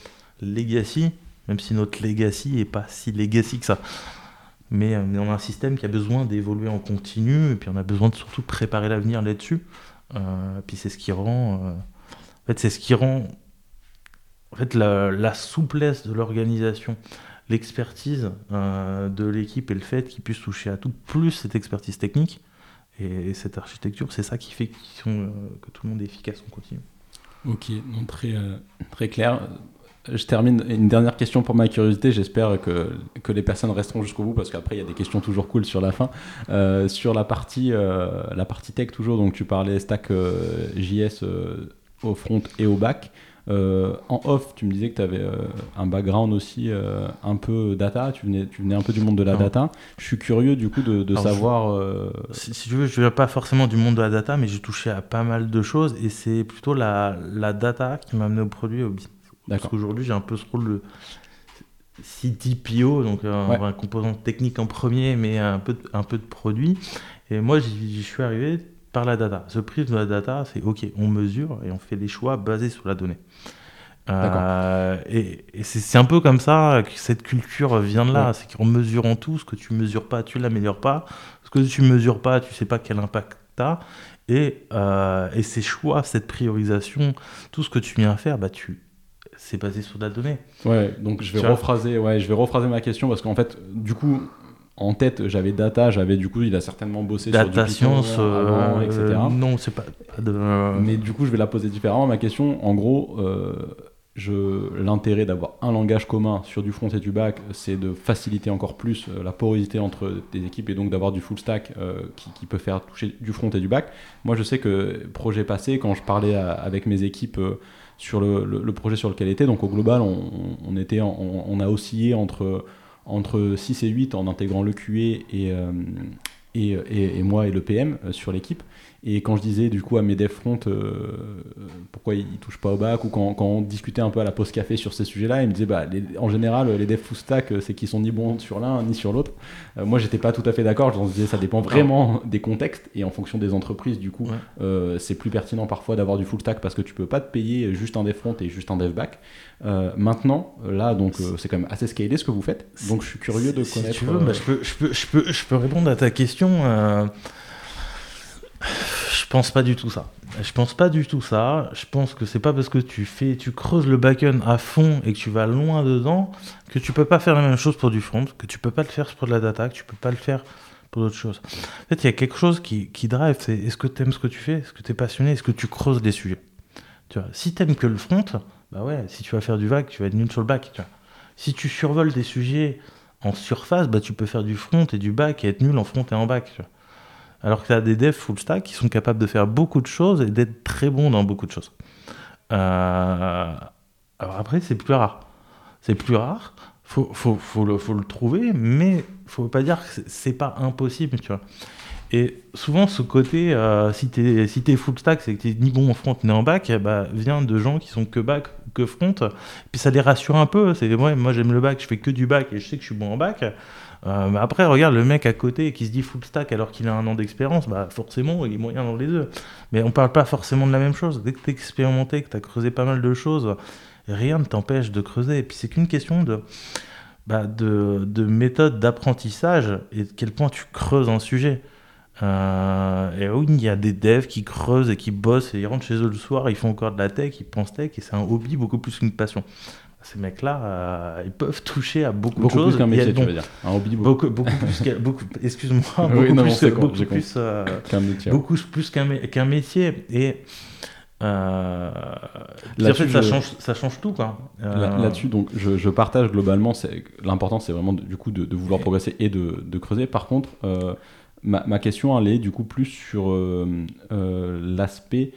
legacy, même si notre legacy n'est pas si legacy que ça. Mais euh, on a un système qui a besoin d'évoluer en continu, et puis on a besoin de surtout préparer l'avenir là-dessus. Euh, puis c'est ce qui rend, euh, en fait, c'est ce qui rend, en fait, la, souplesse de l'organisation, l'expertise de l'équipe et le fait qu'ils puissent toucher à tout, plus cette expertise technique et, cette architecture, c'est ça qui fait que tout le monde est efficace en continu. Ok, donc très, très clair je termine une dernière question pour ma curiosité. J'espère que, que les personnes resteront jusqu'au bout parce qu'après il y a des questions toujours cool sur la fin. Euh, sur la partie, euh, la partie tech toujours, donc tu parlais stack euh, JS au front et au back. en off, tu me disais que tu avais un background aussi un peu data, tu venais, tu venais un peu du monde de la data. Je suis curieux du coup de, de savoir. Si, tu veux, je ne viens pas forcément du monde de la data, mais j'ai touché à pas mal de choses et c'est plutôt la, la data qui m'a amené au produit au business. Parce qu'aujourd'hui, j'ai un peu ce rôle de CTPO, donc un, composant technique en premier, mais un peu, de, un peu de produit. Et moi, j'y suis arrivé par la data. Ce prisme de la data, c'est OK, on mesure et on fait des choix basés sur la donnée. Euh, et, c'est un peu comme ça que cette culture vient de là. C'est qu'en mesurant tout, ce que tu mesures pas, tu l'améliores pas. Ce que tu mesures pas, tu sais pas quel impact tu as. Et, euh, et ces choix, cette priorisation, tout ce que tu viens faire, bah, tu, c'est basé sur la donnée. Ouais, donc je vais rephraser, ouais, je vais rephraser ma question parce qu'en fait, du coup, en tête, j'avais data, j'avais du coup, il a certainement bossé sur du science, euh, etc. non, c'est pas, de. Mais du coup, je vais la poser différemment. Ma question, en gros, euh, l'intérêt d'avoir un langage commun sur du front et du back, c'est de faciliter encore plus euh, la porosité entre des équipes et donc d'avoir du full stack qui, qui, peut faire toucher du front et du back. Moi, je sais que projet passé, quand je parlais avec mes équipes sur le, projet sur lequel était. Donc au global, on, était, on, a oscillé entre, entre 6 et 8 en intégrant le QA euh, et, et, et, moi et le PM euh, sur l'équipe. Et quand je disais du coup à mes devs front euh, pourquoi ils, touchent pas au bac, ou quand, quand, on discutait un peu à la pause café sur ces sujets-là, ils me disaient bah, en général, les devs full stack, euh, c'est qu'ils sont ni bons sur l'un ni sur l'autre. Euh, moi, j'étais pas tout à fait d'accord. Je me disais ça dépend vraiment des contextes et en fonction des entreprises. Du coup, c'est plus pertinent parfois d'avoir du full stack parce que tu peux pas te payer juste un dev front et juste un dev back. maintenant, là, donc c'est quand même assez scalé ce que vous faites. Donc je suis curieux de connaître. tu veux, bah, je, peux, je, peux, je, peux, je peux répondre à ta question. Je pense pas du tout ça. Je pense pas du tout ça. Je pense que c'est pas parce que tu fais, tu creuses le backend à fond et que tu vas loin dedans que tu peux pas faire la même chose pour du front, que tu peux pas le faire pour de la data, que tu peux pas le faire pour d'autres choses. En fait, il y a quelque chose qui, qui drive. C'est est-ce que tu aimes ce que tu fais, est-ce que tu es passionné, est-ce que tu creuses des sujets? Tu vois, si que le front, bah ouais, si tu vas faire du back, tu vas être nul sur le back. Tu vois. Si tu survoles des sujets en surface, bah tu peux faire du front et du back et être nul en front et en back. Tu vois. Alors que tu as des devs full stack qui sont capables de faire beaucoup de choses et d'être très bons dans beaucoup de choses. Euh, alors après, c'est plus rare. C'est plus rare. Faut, faut, le, faut le trouver, mais faut pas dire que c'est pas impossible, tu vois. Et souvent, ce côté, euh, si tu es, si es full stack, c'est que tu ni bon en front ni en back, bah, vient de gens qui sont que back que front. Puis ça les rassure un peu. C'est ouais, moi j'aime le back, je fais que du back et je sais que je suis bon en back. Euh, après, regarde le mec à côté qui se dit full stack alors qu'il a un an d'expérience, bah forcément, il est moyen dans les deux. Mais on parle pas forcément de la même chose. Dès que expérimenté, que tu as creusé pas mal de choses, rien ne t'empêche de creuser. Et puis c'est qu'une question de, bah, de, de méthode d'apprentissage et de quel point tu creuses un sujet. Euh, et oui, il y a des devs qui creusent et qui bossent et ils rentrent chez eux le soir, ils font encore de la tech, ils pensent tech et c'est un hobby beaucoup plus qu'une passion. Ces mecs-là, euh, ils peuvent toucher à beaucoup, beaucoup de choses. Plus qu'un métier, tu veux dire. Un hobby beaucoup, beaucoup plus. beaucoup, excuse-moi. Beaucoup, oui, non, plus, beaucoup plus euh, qu'un métier. Beaucoup plus qu'un métier. Et euh, en fait, ça, change, ça change tout. Euh... Là-dessus, donc, je, je, partage globalement. L'important, c'est vraiment du coup de, de vouloir progresser et de, de creuser. Par contre, euh, ma, ma, question, elle est du coup plus sur euh, euh, l'aspect.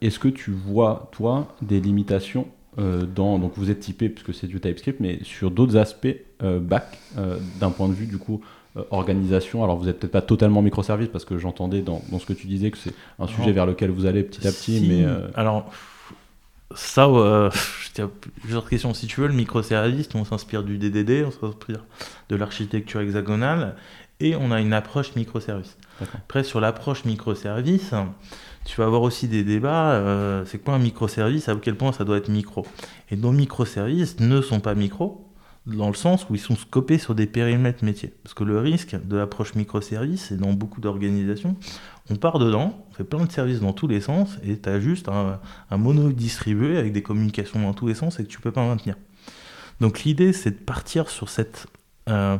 Est-ce que tu vois, toi, des limitations dans. Donc, vous êtes typé, puisque c'est du TypeScript, mais sur d'autres aspects back, d'un point de vue du coup euh, organisation. Alors vous n'êtes peut-être pas totalement microservice parce que j'entendais dans, dans, ce que tu disais que c'est un sujet vers lequel vous allez petit à petit. mais euh, Alors ça, euh, je plusieurs questions. Si tu veux, le microservice, on s'inspire du DDD, on s'inspire de l'architecture hexagonale et on a une approche microservice. Après, sur l'approche microservice, tu vas avoir aussi des débats. c'est quoi un microservice À quel point ça doit être micro Et nos microservices ne sont pas micro dans le sens où ils sont scopés sur des périmètres métiers. Parce que le risque de l'approche microservice, et dans beaucoup d'organisations, on part dedans, on fait plein de services dans tous les sens, et tu as juste un, mono distribué avec des communications dans tous les sens et que tu peux pas maintenir. Donc l'idée, c'est de partir sur cette, euh,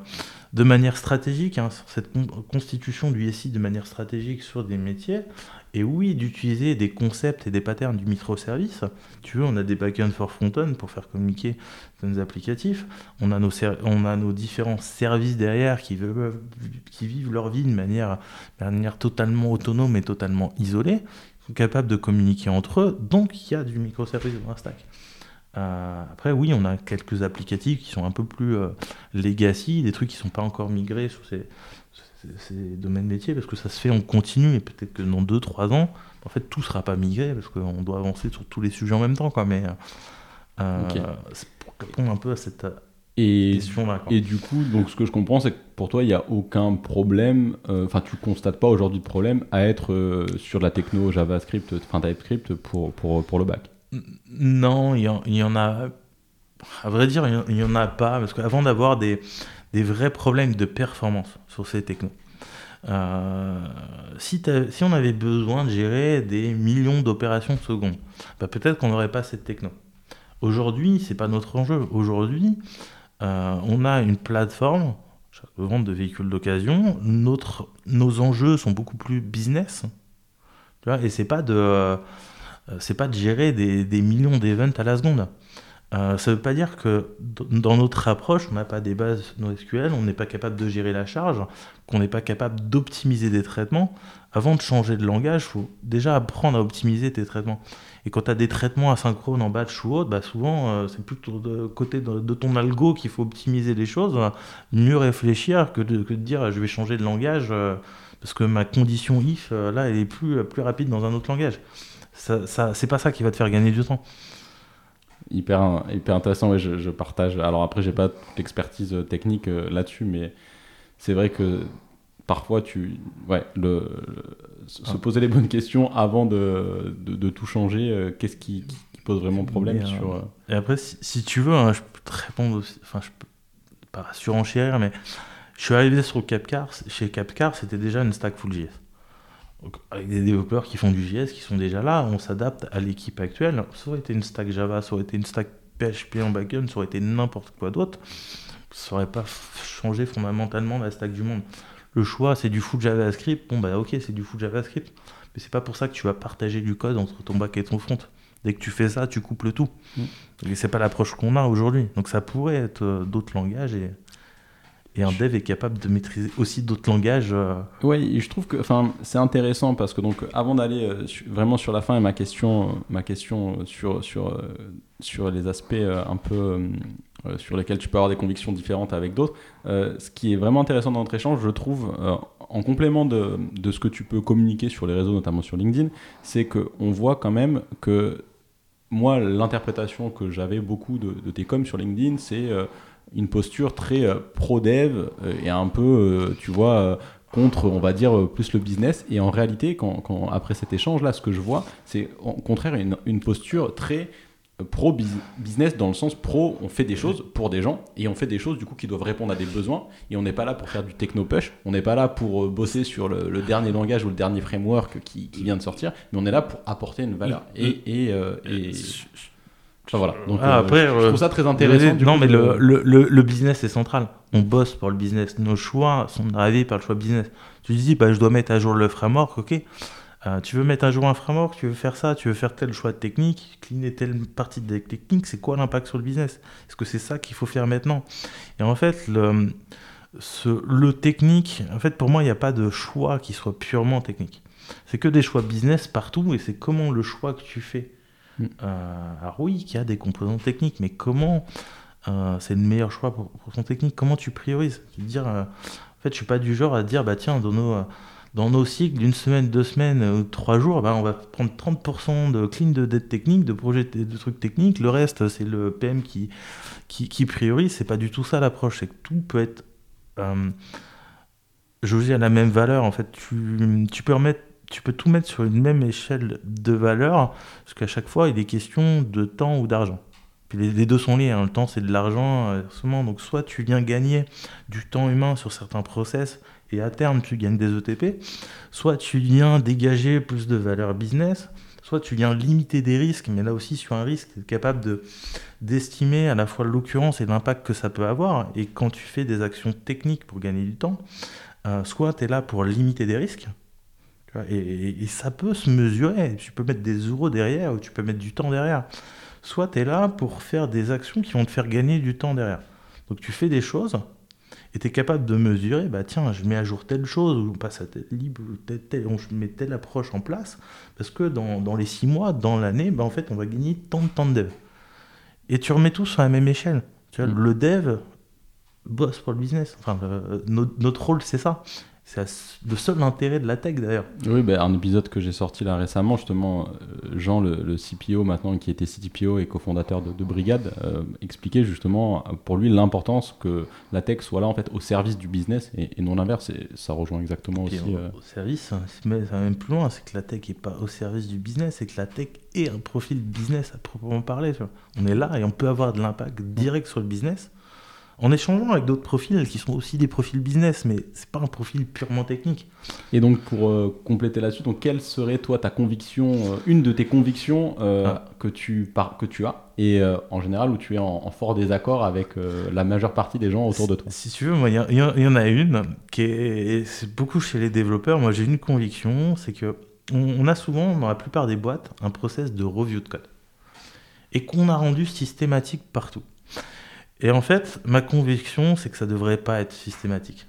de manière stratégique, hein, sur cette constitution du SI de manière stratégique sur des métiers, et oui, d'utiliser des concepts et des patterns du microservice. Tu veux, on a des backends for front-end pour faire communiquer nos applicatifs. On a nos, on a nos différents services derrière qui, vivent leur vie de manière, totalement autonome et totalement isolée. Sont capables de communiquer entre eux. Donc, il y a du microservice dans un stack. Euh, après, oui, on a quelques applicatifs qui sont un peu plus euh, legacy, des trucs qui ne sont pas encore migrés sur ces, ces domaines métiers parce que ça se fait en continu et peut-être que dans 2-3 ans, en fait, tout sera pas migré parce qu'on doit avancer sur tous les sujets en même temps. Quoi. Mais euh, c'est pour répondre un peu à cette question-là. Et du coup, donc, ce que je comprends, c'est que pour toi, il n'y a aucun problème, euh, enfin, tu constates pas aujourd'hui de problème à être euh, sur la techno JavaScript, enfin TypeScript pour, pour, pour le bac Non, il y, en a. À vrai dire, il n'y en a pas parce qu'avant d'avoir des des vrais problèmes de performance sur ces technos. Euh, si, on avait besoin de gérer des millions d'opérations secondes, bah peut-être qu'on n'aurait pas cette techno. Aujourd'hui, c'est pas notre enjeu. Aujourd'hui, euh, on a une plateforme de vente de véhicules d'occasion. Nos enjeux sont beaucoup plus business. Tu vois, et c'est pas de, c'est pas de gérer des, millions d'events à la seconde. Euh, ça ne veut pas dire que dans notre approche, on n'a pas des bases NoSQL, on n'est pas capable de gérer la charge, qu'on n'est pas capable d'optimiser des traitements. Avant de changer de langage, il faut déjà apprendre à optimiser tes traitements. Et quand tu as des traitements asynchrones en batch ou autre, bah souvent euh, c'est plutôt de côté de, ton algo qu'il faut optimiser les choses, mieux réfléchir que de, dire je vais changer de langage euh, parce que ma condition if là elle est plus, plus rapide dans un autre langage. Ça, ça c'est pas ça qui va te faire gagner du temps hyper, hyper intéressant. Ouais, je, partage. Alors après, j'ai pas l'expertise euh, technique euh, là-dessus, mais c'est vrai que parfois, tu, ouais, le, se ah. poser les bonnes questions avant de, de, tout changer. Euh, qu'est-ce qui, pose vraiment problème sur Et après, si, tu veux, hein, je peux te répondre aussi. Enfin, je peux pas surenchérir, mais je suis arrivé sur Capcar. Chez Capcar, c'était déjà une stack full JS avec des développeurs qui font du JS, qui sont déjà là, on s'adapte à l'équipe actuelle. Ça aurait été une stack Java, ça aurait été une stack PHP en backend, ça aurait été n'importe quoi d'autre. Ça aurait pas changé fondamentalement la stack du monde. Le choix, c'est du full JavaScript. Bon, bah ok, c'est du full JavaScript. Mais c'est pas pour ça que tu vas partager du code entre ton back et ton front. Dès que tu fais ça, tu coupes le tout. Mm. Et c'est pas l'approche qu'on a aujourd'hui. Donc ça pourrait être euh, d'autres langages et et un dev est capable de maîtriser aussi d'autres langages. Euh. Oui, je trouve que c'est intéressant parce que donc avant d'aller euh, vraiment sur la fin et ma question, euh, ma question sur, sur, sur les aspects un peu sur lesquels tu peux avoir des convictions différentes avec d'autres, ce qui est vraiment intéressant dans notre échange, je trouve, en complément de, de, ce que tu peux communiquer sur les réseaux, notamment sur LinkedIn, c'est qu'on voit quand même que moi, l'interprétation que j'avais beaucoup de, tes coms sur LinkedIn, c'est une posture très euh, pro-dev et un peu, tu vois, contre, on va dire, plus le business. Et en réalité, quand, quand après cet échange-là, ce que je vois, c'est au contraire une, une posture très pro business dans le sens pro on fait des choses pour des gens et on fait des choses du coup qui doivent répondre à des besoins et on n'est pas là pour faire du techno push on n'est pas là pour euh, bosser sur le, dernier langage ou le dernier framework qui, vient de sortir mais on est là pour apporter une valeur et, et, euh, Enfin, voilà. Donc, ah, euh, après, je, trouve ça très intéressant. non, mais le, le, le, business est central. On bosse pour le business. Nos choix sont drivés par le choix business. Tu dis, bah, je dois mettre à jour le framework, ok. Euh, tu veux mettre à jour un framework, tu veux faire ça, tu veux faire tel choix de technique, cleaner telle partie de technique, c'est quoi l'impact sur le business? Est-ce que c'est ça qu'il faut faire maintenant? Et en fait, le, le technique, en fait, pour moi, il n'y a pas de choix qui soit purement technique. C'est que des choix business partout et c'est comment le choix que tu fais. Euh, alors oui, y a des composants techniques, mais comment euh, c'est le meilleur choix pour, ton technique Comment tu priorises? Dire, En fait, je suis pas du genre à dire, bah tiens, dans nos dans nos cycles d'une semaine, deux semaines trois jours, ben, on va prendre 30% de clean de dette technique, de projets de trucs techniques. Le reste, c'est le PM qui, qui, qui priorise. C'est pas du tout ça l'approche. C'est que tout peut être euh, jaugé à la même valeur. En fait, tu, tu peux remettre tu peux tout mettre sur une même échelle de valeur, parce qu'à chaque fois, il est question de temps ou d'argent. Puis les, deux sont liés, hein. le temps c'est de l'argent, euh, donc soit tu viens gagner du temps humain sur certains process, et à terme tu gagnes des ETP, soit tu viens dégager plus de valeur business, soit tu viens limiter des risques, mais là aussi sur un risque, tu es capable de, d'estimer à la fois l'occurrence et l'impact que ça peut avoir, et quand tu fais des actions techniques pour gagner du temps, euh, soit tu es là pour limiter des risques, et, et, ça peut se mesurer, tu peux mettre des euros derrière, ou tu peux mettre du temps derrière, soit tu es là pour faire des actions qui vont te faire gagner du temps derrière. Donc tu fais des choses, et tu es capable de mesurer, bah tiens, je mets à jour telle chose, ou on passe à telle libre, telle, on met telle approche en place, parce que dans, dans les six mois, dans l'année, bah en fait, on va gagner tant de temps de dev. Et tu remets tout sur la même échelle. Tu vois, mm. Le dev bosse pour le business. Enfin, notre rôle, c'est ça. C'est le seul intérêt de la tech d'ailleurs. Oui, ben, un épisode que j'ai sorti là récemment, justement, euh, Jean, le, CPO maintenant, qui était CTPO et cofondateur de, Brigade, euh, expliquait justement pour lui l'importance que la tech soit là en fait au service du business et, non l'inverse. Et ça rejoint exactement aussi. Euh, au, service, hein, mais ça va même plus loin, c'est que la tech n'est pas au service du business, c'est que la tech est un profil business à proprement parler. On est là et on peut avoir de l'impact direct sur le business en échangeant avec d'autres profils qui sont aussi des profils business, mais c'est pas un profil purement technique. Et donc pour euh, compléter là-dessus, donc quelle serait toi ta conviction, euh, une de tes convictions euh, ah. que tu par, que tu as et en général où tu es en, fort désaccord avec la majeure partie des gens autour de toi? Si tu veux, moi il y, y, en a une qui est, c'est beaucoup chez les développeurs. Moi j'ai une conviction, c'est que on, a souvent dans la plupart des boîtes un process de review de code et qu'on a rendu systématique partout. Et en fait, ma conviction, c'est que ça ne devrait pas être systématique.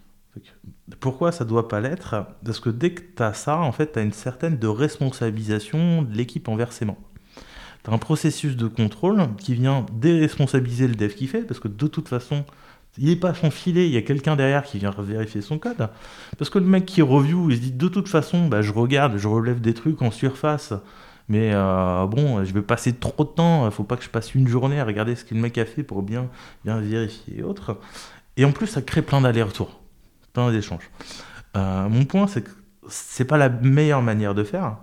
Pourquoi ça doit pas l'être? Parce que dès que tu as ça, en fait, tu as une certaine de responsabilisation de l'équipe inversément. Tu as un processus de contrôle qui vient déresponsabiliser le dev qui fait, parce que de toute façon, il n'est pas son filet, il y a quelqu'un derrière qui vient vérifier son code. Parce que le mec qui review, il se dit de toute façon, bah, je regarde, je relève des trucs en surface, mais euh, bon, je vais passer trop de temps, il faut pas que je passe une journée à regarder ce que le mec a fait pour bien, bien vérifier et autres. Et en plus, ça crée plein d'allers-retours, plein d'échanges. Euh, mon point, c'est que c'est pas la meilleure manière de faire.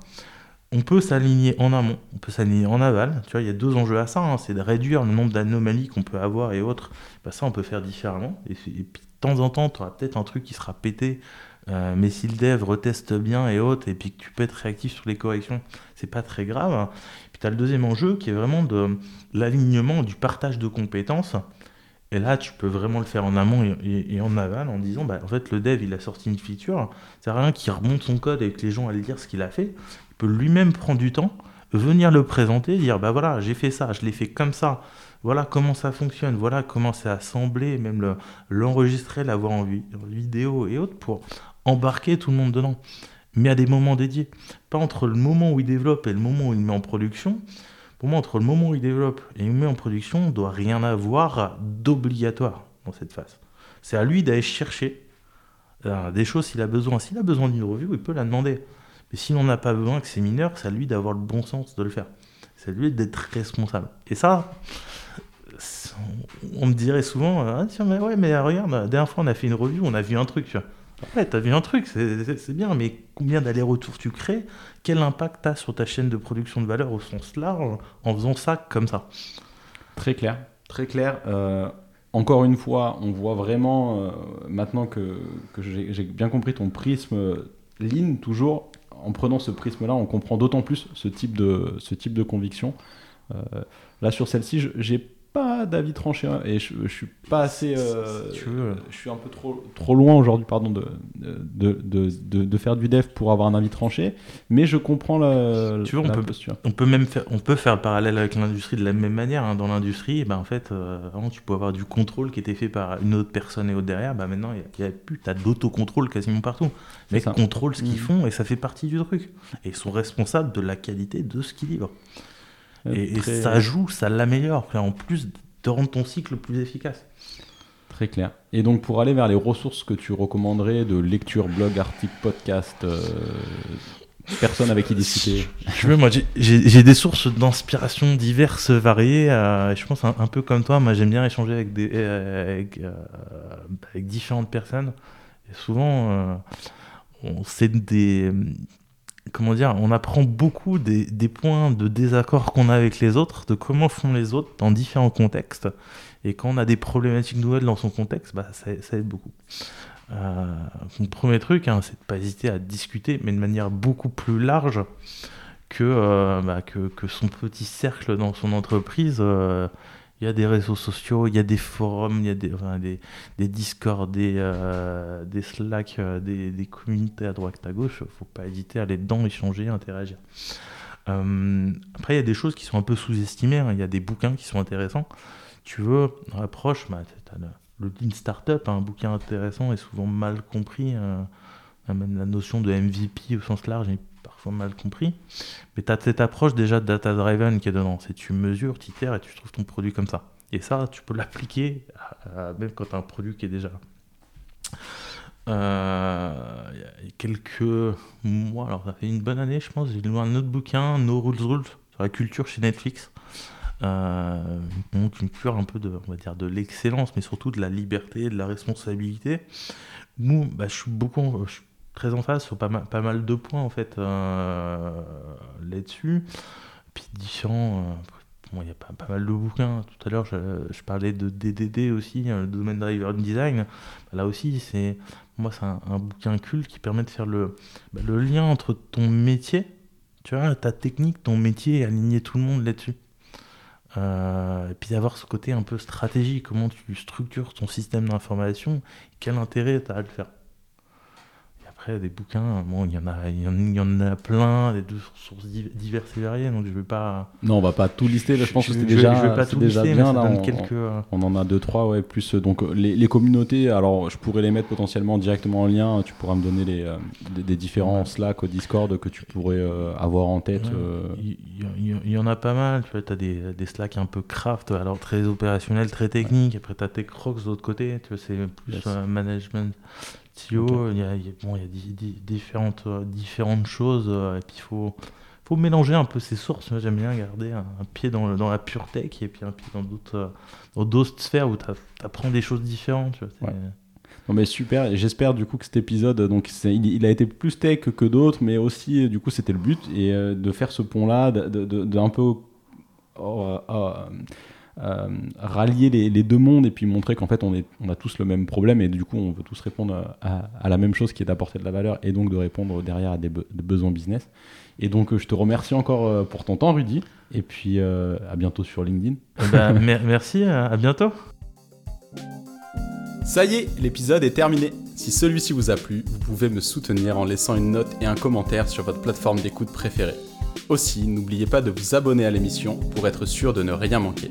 On peut s'aligner en amont, on peut s'aligner en aval. Tu vois, il y a deux enjeux à ça, hein. c'est de réduire le nombre d'anomalies qu'on peut avoir et autres. Bah, ça, on peut faire différemment. Et, et puis, de temps en temps, tu auras peut-être un truc qui sera pété euh, mais si le dev reteste bien et autres, et puis que tu peux être réactif sur les corrections, c'est pas très grave. Puis tu as le deuxième enjeu qui est vraiment de l'alignement, du partage de compétences. Et là, tu peux vraiment le faire en amont et, en aval en disant, bah, en fait, le dev, il a sorti une feature, c'est rien qu'il remonte son code avec les gens à lire ce qu'il a fait. Il peut lui-même prendre du temps, venir le présenter, dire, bah voilà, j'ai fait ça, je l'ai fait comme ça, voilà comment ça fonctionne, voilà comment c'est assemblé, même l'enregistrer, l'avoir en, vidéo et autres pour embarquer tout le monde dedans, mais à des moments dédiés. Pas entre le moment où il développe et le moment où il met en production. Pour moi, entre le moment où il développe et il met en production, on ne doit rien avoir d'obligatoire dans cette phase. C'est à lui d'aller chercher des choses s'il a besoin. S'il a besoin d'une revue, il peut la demander. Mais s'il n'en a pas besoin, que c'est mineur, c'est à lui d'avoir le bon sens de le faire. C'est à lui d'être responsable. Et ça, on me dirait souvent, ah, tiens, mais ouais, mais regarde, la dernière fois on a fait une revue, on a vu un truc, tu vois. Ouais, t'as vu un truc, c'est bien, mais combien d'allers-retours tu crées Quel impact t'as sur ta chaîne de production de valeur au sens large en faisant ça comme ça? Très clair, très clair. Euh, encore une fois, on voit vraiment, euh, maintenant que, que j'ai bien compris ton prisme lean, toujours, en prenant ce prisme-là, on comprend d'autant plus ce type de, ce type de conviction. Euh, là, sur celle-ci, j'ai pas d'avis tranché hein, et je, je, suis pas assez. Euh, je suis un peu trop, trop loin aujourd'hui, pardon, de de, de, de, faire du dev pour avoir un avis tranché, mais je comprends la, tu vois, on peut, posture. On peut même faire, on peut faire le parallèle avec l'industrie de la même manière. Hein. Dans l'industrie, eh ben, en fait, euh, avant, tu peux avoir du contrôle qui était fait par une autre personne et autre derrière. Bah, maintenant, il y a, plus, tu as d'autocontrôle quasiment partout. Les mecs contrôlent ce qu'ils mmh. font et ça fait partie du truc. Et ils sont responsables de la qualité de ce qu'ils livrent. Et, ça joue, ça l'améliore, en plus de rendre ton cycle plus efficace. Très clair. Et donc pour aller vers les ressources que tu recommanderais de lecture, blog, article, podcast, euh, personne avec qui discuter Je veux, moi j'ai des sources d'inspiration diverses, variées. Euh, je pense un, peu comme toi, moi j'aime bien échanger avec, des, euh, avec, avec différentes personnes. Et souvent, on sait des comment dire, on apprend beaucoup des, points de désaccord qu'on a avec les autres, de comment font les autres dans différents contextes. Et quand on a des problématiques nouvelles dans son contexte, bah, ça, aide beaucoup. Euh, mon premier truc, hein, c'est de pas hésiter à discuter, mais de manière beaucoup plus large que, euh, bah, que, son petit cercle dans son entreprise. Euh, il y a des réseaux sociaux, il y a des forums, il y a des, enfin, des, des Discord, des, euh, des Slack, euh, des, des, communautés à droite à gauche. faut pas hésiter à aller dedans, échanger, interagir. Euh, après, il y a des choses qui sont un peu sous-estimées. Hein. Il y a des bouquins qui sont intéressants. Tu veux, approche, bah, le, le Lean Startup, hein, un bouquin intéressant et souvent mal compris. même la notion de MVP au sens large parfois mal compris. Mais tu as cette approche déjà data-driven qui est dedans. C'est tu mesures, tu itères et tu trouves ton produit comme ça. Et ça, tu peux l'appliquer même quand tu un produit qui est déjà là. Euh, il y a quelques mois, alors ça fait une bonne année, je pense, j'ai lu un autre bouquin, No Rules Rules, sur la culture chez Netflix. Euh, donc une cure un peu de, l'excellence, mais surtout de la liberté, de la responsabilité. Nous, bah, je suis beaucoup, très en face sur pas mal, pas mal de points en fait euh, là-dessus. Puis différents. Euh, il y a pas, mal de bouquins. Tout à l'heure, je, parlais de DDD aussi, hein, le domaine driver design. Là aussi, c'est moi, c'est un, bouquin culte qui permet de faire le, bah, le lien entre ton métier, tu vois, ta technique, ton métier et aligner tout le monde là-dessus. Euh, et puis d'avoir ce côté un peu stratégie, comment tu structures ton système d'information, quel intérêt tu as à le faire des bouquins, bon, il y en a, il y en a plein, des sources diverses et variées, donc je vais pas. Non, on va pas tout lister. je pense que c'est déjà, je vais pas tout déjà lister, bien. Là, on, quelques... Euh, on, en a deux, trois, ouais, plus. Euh, donc les, les, communautés, alors je pourrais les mettre potentiellement directement en lien. Tu pourras me donner les, euh, des, différents Slack au Discord que tu pourrais avoir en tête. Il y, en a pas mal. Tu vois, as des, des Slack un peu craft, alors très opérationnel, très technique. Après, tu as tes crocs de l'autre côté. Tu vois, c'est plus management il y a, bon, il y a différentes, euh, différentes choses, euh, et puis il faut, faut mélanger un peu ces sources. Moi, j'aime bien garder un, pied dans, dans, la pure tech et puis un pied dans d'autres, euh, dans d'autres sphères où tu apprends des choses différentes. Tu vois, Non mais super, j'espère du coup que cet épisode, donc il, a été plus tech que d'autres, mais aussi du coup c'était le but, et de faire ce pont-là, d'un de, de, peu oh, oh, euh, rallier les, deux mondes et puis montrer qu'en fait on, est, on a tous le même problème et du coup on veut tous répondre à, la même chose qui est d'apporter de la valeur et donc de répondre derrière à des, besoins business. Et donc euh, je te remercie encore euh, pour ton temps Rudy et puis à bientôt sur LinkedIn. Eh ben, merci, à bientôt. Ça y est, l'épisode est terminé. Si celui-ci vous a plu, vous pouvez me soutenir en laissant une note et un commentaire sur votre plateforme d'écoute préférée. Aussi, n'oubliez pas de vous abonner à l'émission pour être sûr de ne rien manquer.